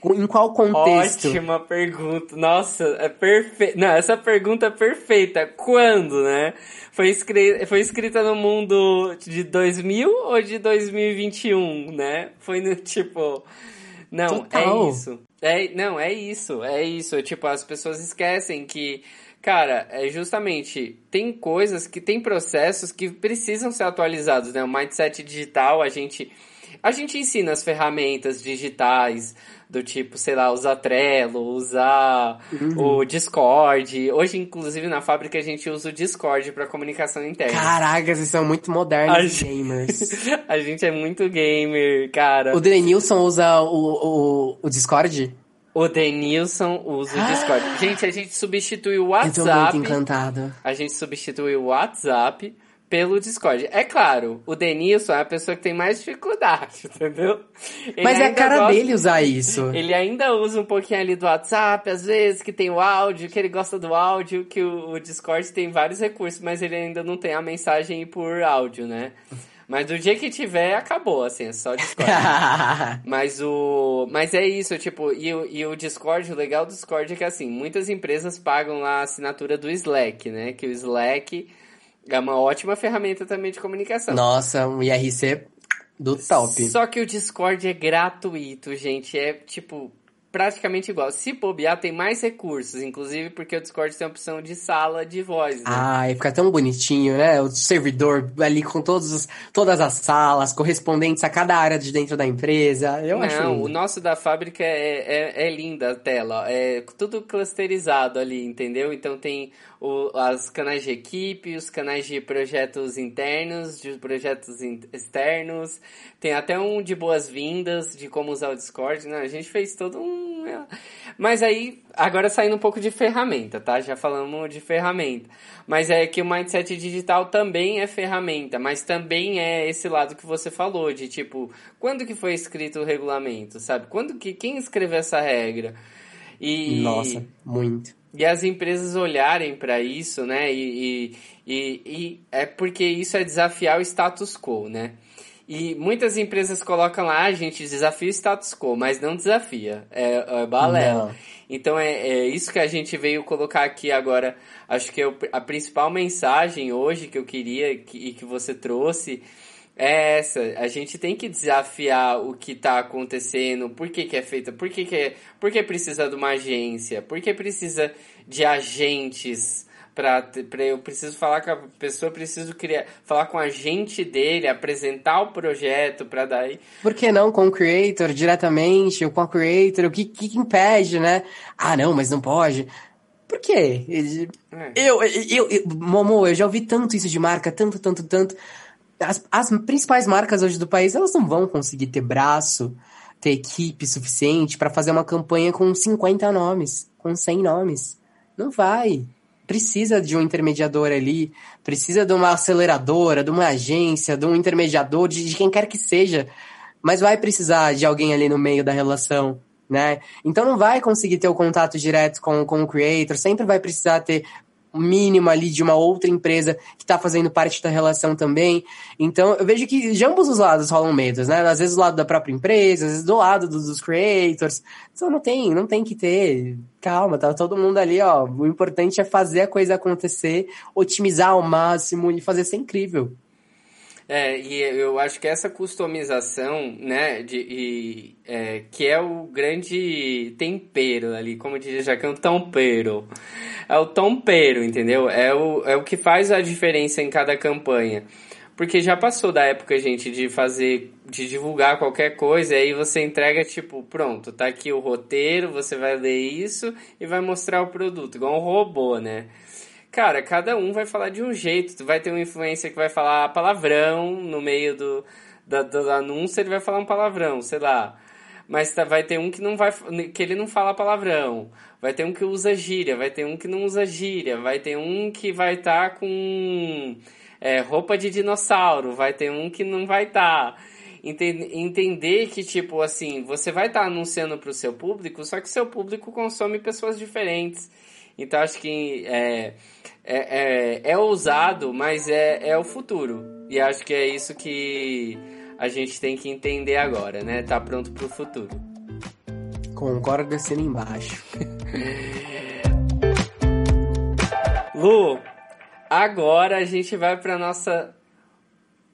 Em qual contexto? Ótima pergunta. Nossa, é perfeito. Não, essa pergunta é perfeita. Quando, né? Foi, escri... foi escrita no mundo de 2000 ou de 2021, né? Foi no tipo. Não, é Total. é isso. É, não, é isso. É isso. Tipo, as pessoas esquecem que Cara, é justamente, tem coisas que tem processos que precisam ser atualizados, né? O mindset digital, a gente A gente ensina as ferramentas digitais do tipo, sei lá, usar Trello, usar uhum. o Discord. Hoje, inclusive, na fábrica a gente usa o Discord para comunicação interna. Caraca, vocês são muito modernos a gamers. (laughs) a gente é muito gamer, cara. O Denilson usa o, o, o Discord? O Denilson usa o Discord. gente, a gente substituiu o WhatsApp. Eu tô muito encantado. A gente substituiu o WhatsApp pelo Discord. É claro, o Denilson é a pessoa que tem mais dificuldade, (laughs) entendeu? Ele Mas é a cara gosta, dele usar isso. Ele ainda usa um pouquinho ali do WhatsApp, às vezes, que tem o áudio, que ele gosta do áudio, que o, o Discord tem vários recursos, mas ele ainda não tem a mensagem por áudio, né? Mas do dia que tiver, acabou, assim, é só Discord. (laughs) mas o. Mas é isso, tipo, e o, e o Discord, o legal do Discord é que assim, muitas empresas pagam lá a assinatura do Slack, né? Que o Slack é uma ótima ferramenta também de comunicação. Nossa, um IRC do top. Só que o Discord é gratuito, gente. É tipo praticamente igual. Se bobear, tem mais recursos, inclusive porque o Discord tem a opção de sala de voz. Né? Ah, e fica tão bonitinho, né? O servidor ali com todos os, todas as salas correspondentes a cada área de dentro da empresa. Eu Não, acho. Não, o nosso da fábrica é, é, é linda a tela. É tudo clusterizado ali, entendeu? Então tem o, as canais de equipe, os canais de projetos internos, de projetos in, externos. Tem até um de boas-vindas, de como usar o Discord. Né? A gente fez todo um. É. Mas aí, agora saindo um pouco de ferramenta, tá? Já falamos de ferramenta. Mas é que o mindset digital também é ferramenta, mas também é esse lado que você falou, de tipo, quando que foi escrito o regulamento, sabe? Quando que quem escreveu essa regra? E, Nossa, muito e as empresas olharem para isso, né? E, e, e, e, é porque isso é desafiar o status quo, né? E muitas empresas colocam lá, a ah, gente desafia o status quo, mas não desafia, é, é balela. Não. Então é, é isso que a gente veio colocar aqui agora. Acho que eu, a principal mensagem hoje que eu queria que, e que você trouxe é essa. A gente tem que desafiar o que está acontecendo, por que, que é feita, por que, que, é, por que precisa de uma agência, por que precisa de agentes para eu preciso falar com a pessoa, preciso criar, falar com a agente dele, apresentar o projeto para daí. Por que não com o creator diretamente, ou com o creator, o que, que impede, né? Ah, não, mas não pode. Por quê? É. Eu, eu, eu, Momo, eu já ouvi tanto isso de marca, tanto, tanto, tanto as, as principais marcas hoje do país, elas não vão conseguir ter braço, ter equipe suficiente para fazer uma campanha com 50 nomes, com 100 nomes. Não vai. Precisa de um intermediador ali, precisa de uma aceleradora, de uma agência, de um intermediador, de, de quem quer que seja. Mas vai precisar de alguém ali no meio da relação né? Então não vai conseguir ter o contato direto com, com o creator, sempre vai precisar ter mínimo ali de uma outra empresa que está fazendo parte da relação também. Então, eu vejo que de ambos os lados rolam medos, né? Às vezes do lado da própria empresa, às vezes do lado dos, dos creators. Então, não tem, não tem que ter. Calma, tá todo mundo ali, ó. O importante é fazer a coisa acontecer, otimizar ao máximo e fazer ser incrível. É, e eu acho que essa customização, né, de, e, é, que é o grande tempero ali, como diz Jacão, tempero. É o tempero, entendeu? É o, é o que faz a diferença em cada campanha. Porque já passou da época, gente, de fazer, de divulgar qualquer coisa, e aí você entrega, tipo, pronto, tá aqui o roteiro, você vai ler isso e vai mostrar o produto, igual um robô, né? Cara, cada um vai falar de um jeito. Tu vai ter uma influência que vai falar palavrão no meio do, da, do anúncio, ele vai falar um palavrão, sei lá. Mas tá, vai ter um que não vai que ele não fala palavrão. Vai ter um que usa gíria, vai ter um que não usa gíria, vai ter um que vai estar tá com é, roupa de dinossauro, vai ter um que não vai estar. Tá. Entender que, tipo, assim, você vai estar tá anunciando para o seu público, só que seu público consome pessoas diferentes. Então acho que é, é, é, é ousado, mas é, é o futuro. E acho que é isso que a gente tem que entender agora, né? Tá pronto pro futuro. Concordo assim embaixo. (laughs) Lu, agora a gente vai para nossa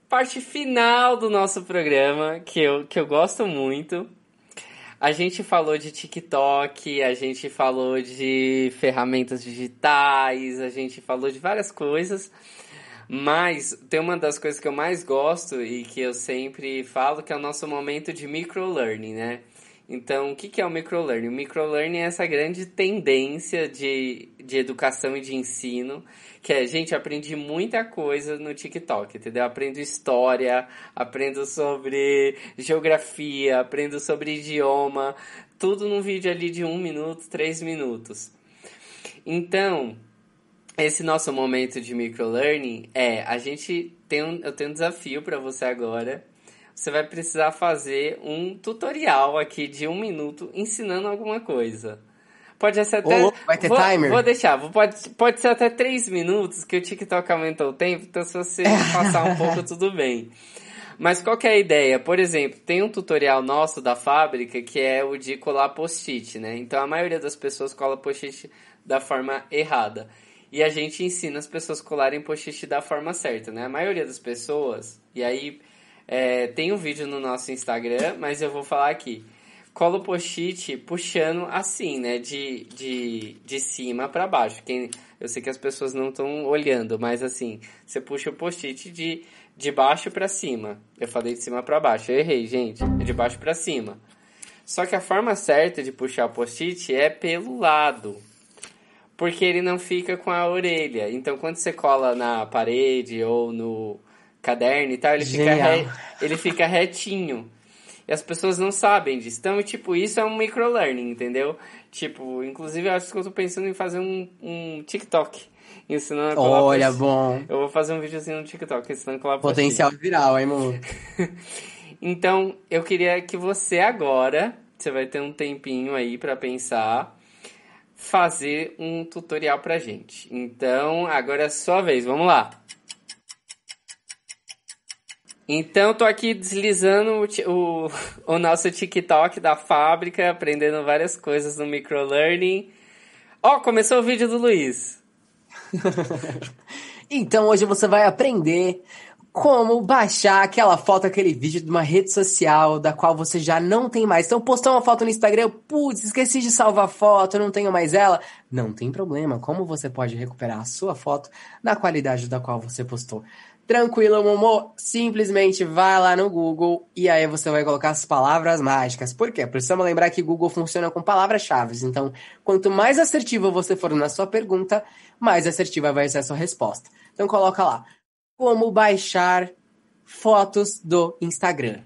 parte final do nosso programa, que eu, que eu gosto muito. A gente falou de TikTok, a gente falou de ferramentas digitais, a gente falou de várias coisas. Mas tem uma das coisas que eu mais gosto e que eu sempre falo que é o nosso momento de microlearning, né? Então, o que, é o microlearning? O microlearning é essa grande tendência de, de educação e de ensino, que é, gente, aprendi muita coisa no TikTok, entendeu? Aprendo história, aprendo sobre geografia, aprendo sobre idioma, tudo num vídeo ali de um minuto, três minutos. Então, esse nosso momento de microlearning é, a gente tem um, eu tenho um desafio para você agora, você vai precisar fazer um tutorial aqui de um minuto ensinando alguma coisa. Pode ser até. Oh, vai ter vou, timer? Vou deixar. Pode, pode ser até três minutos, que o TikTok aumentou o tempo, então se você (laughs) passar um pouco, tudo bem. Mas qual que é a ideia? Por exemplo, tem um tutorial nosso da fábrica que é o de colar post-it, né? Então a maioria das pessoas cola post-it da forma errada. E a gente ensina as pessoas a colarem post-it da forma certa, né? A maioria das pessoas, e aí é, tem um vídeo no nosso Instagram, mas eu vou falar aqui. Cola o post-it puxando assim, né? De, de, de cima para baixo. Quem, eu sei que as pessoas não estão olhando, mas assim, você puxa o post-it de, de baixo para cima. Eu falei de cima para baixo. Eu errei, gente. É de baixo para cima. Só que a forma certa de puxar o post-it é pelo lado. Porque ele não fica com a orelha. Então, quando você cola na parede ou no caderno e tal, ele fica, re, ele fica retinho. E as pessoas não sabem disso. Então, tipo, isso é um microlearning, entendeu? Tipo, inclusive, eu acho que eu tô pensando em fazer um, um TikTok. Ensinando a colar Olha, post- bom. Eu vou fazer um videozinho no TikTok ensinando a colar Potencial viral, hein, amor? (laughs) Então, eu queria que você agora, você vai ter um tempinho aí pra pensar, fazer um tutorial pra gente. Então, agora é a sua vez, vamos lá. Então, tô aqui deslizando o, o, o nosso TikTok da fábrica, aprendendo várias coisas no microlearning. Ó, começou o vídeo do Luiz. (laughs) Então hoje você vai aprender como baixar aquela foto, aquele vídeo de uma rede social da qual você já não tem mais. Então postou uma foto no Instagram, putz, esqueci de salvar a foto, não tenho mais ela. Não tem problema, como você pode recuperar a sua foto na qualidade da qual você postou? Tranquilo, Momo, simplesmente vai lá no Google e aí você vai colocar as palavras mágicas. Por quê? Precisamos lembrar que Google funciona com palavras-chave. Então, quanto mais assertivo você for na sua pergunta, mais assertiva vai ser a sua resposta. Então coloca lá, como baixar fotos do Instagram.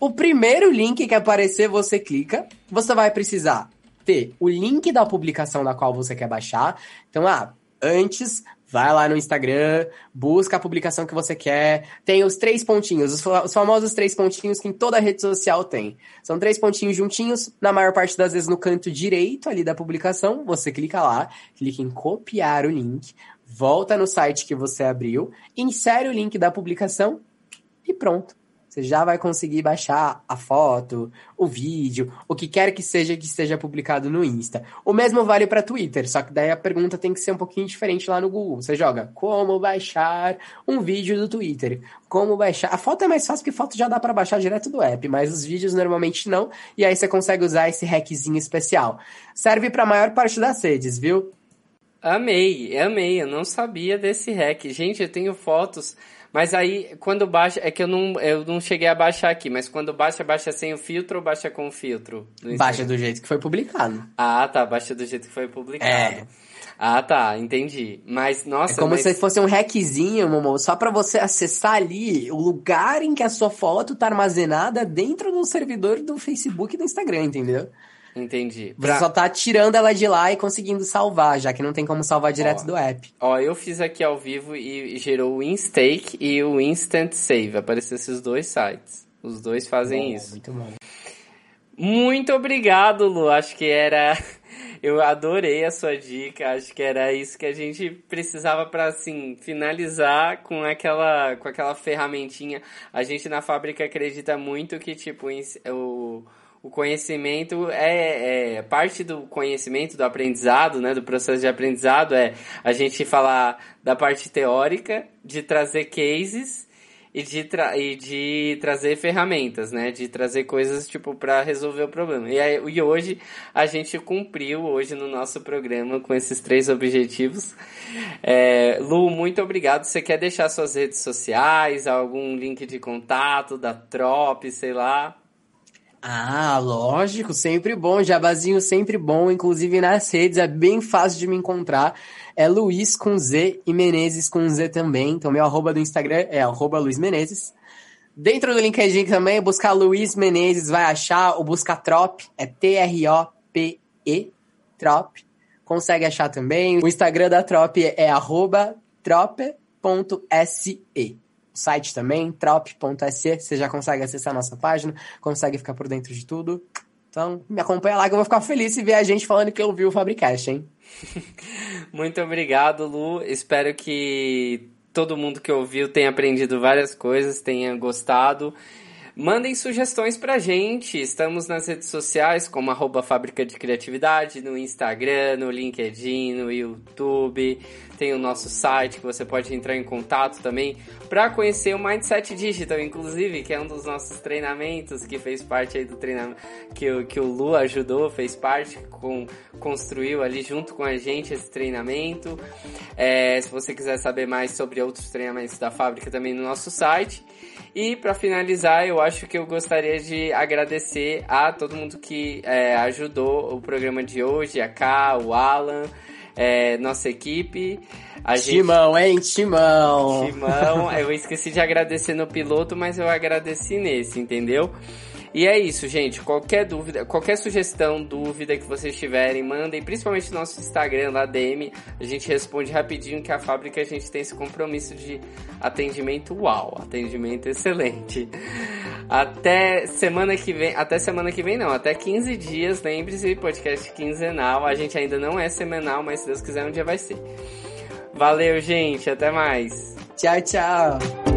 O primeiro link que aparecer, você clica. Você vai precisar ter o link da publicação da qual você quer baixar. Então, ah, antes, vai lá no Instagram, busca a publicação que você quer. Tem os três pontinhos, os, fa- os famosos três pontinhos que em toda rede social tem. São três pontinhos juntinhos, na maior parte das vezes no canto direito ali da publicação. Você clica lá, clica em copiar o link, volta no site que você abriu, insere o link da publicação e pronto. Você já vai conseguir baixar a foto, o vídeo, o que quer que seja que esteja publicado no Insta. O mesmo vale para Twitter, só que daí a pergunta tem que ser um pouquinho diferente lá no Google. Você joga como baixar um vídeo do Twitter, como baixar. A foto é mais fácil porque foto já dá para baixar direto do app, mas os vídeos normalmente não. E aí você consegue usar esse hackzinho especial. Serve para a maior parte das redes, viu? Amei, amei. Eu não sabia desse hack. Gente, eu tenho fotos, mas aí quando baixa, é que eu não, eu não cheguei a baixar aqui, mas quando baixa, baixa sem o filtro ou baixa com o filtro? do? Baixa do jeito que foi publicado. Ah, tá, baixa do jeito que foi publicado. É. Ah, tá, entendi. Mas, nossa, É como mas... se fosse um hackzinho, Momo, só pra você acessar ali o lugar em que a sua foto tá armazenada dentro do servidor do Facebook e do Instagram, entendeu? Entendi. Você Pra- só tá tirando ela de lá e conseguindo salvar, já que não tem como salvar direto Ó. do app. Ó, eu fiz aqui ao vivo e gerou o Instake e o Instant Save. Apareceu esses dois sites. Os dois fazem isso. Muito bom. Muito obrigado, Lu. Acho que era. (laughs) Eu adorei a sua dica. Acho que era isso que a gente precisava para assim finalizar com aquela com aquela ferramentinha. A gente na fábrica acredita muito que tipo o o conhecimento é, é parte do conhecimento do aprendizado, né, do processo de aprendizado é a gente falar da parte teórica, de trazer cases e de, tra e de trazer ferramentas, né? De trazer coisas, tipo, para resolver o problema. E, aí, e hoje a gente cumpriu, hoje no nosso programa, com esses três objetivos. É, Lu, muito obrigado. Você quer deixar suas redes sociais, algum link de contato da Trop, sei lá? Ah, lógico, sempre bom, jabazinho sempre bom, inclusive nas redes, é bem fácil de me encontrar. É Luiz com Z e Menezes com Z também. Então, meu arroba do Instagram é arroba Luiz Menezes. Dentro do LinkedIn também, buscar Luiz Menezes, vai achar. O buscar Trop, é T-R-O-P-E, Trop. Consegue achar também. O Instagram da Trop é arroba trope.se. Site também, trop.se. Você já consegue acessar a nossa página, consegue ficar por dentro de tudo. Então, me acompanha lá que eu vou ficar feliz em ver a gente falando que eu o Fabricast, hein? (laughs) Muito obrigado, Lu. Espero que todo mundo que ouviu tenha aprendido várias coisas, tenha gostado. Mandem sugestões pra gente. Estamos nas redes sociais como arroba Fábrica de Criatividade, no Instagram, no LinkedIn, no YouTube. Tem o nosso site que você pode entrar em contato também para conhecer o Mindset Digital, inclusive, que é um dos nossos treinamentos, que fez parte aí do treinamento que, o, que o Lu ajudou, fez parte, com, construiu ali junto com a gente esse treinamento. É, se você quiser saber mais sobre outros treinamentos da fábrica também no nosso site. E para finalizar, eu acho que eu gostaria de agradecer a todo mundo que é, ajudou o programa de hoje, a Ká, o Alan, é, nossa equipe. A Timão, gente... hein? Timão! Timão, eu esqueci de agradecer no piloto, mas eu agradeci nesse, entendeu? E é isso, gente. Qualquer dúvida, qualquer sugestão, dúvida que vocês tiverem, mandem, principalmente no nosso Instagram lá, DM. A gente responde rapidinho que a fábrica a gente tem esse compromisso de atendimento uau, atendimento excelente. Até semana que vem, até semana que vem não, até 15 dias, lembre-se, podcast quinzenal. A gente ainda não é semanal, mas se Deus quiser um dia vai ser. Valeu, gente, até mais. Tchau, tchau.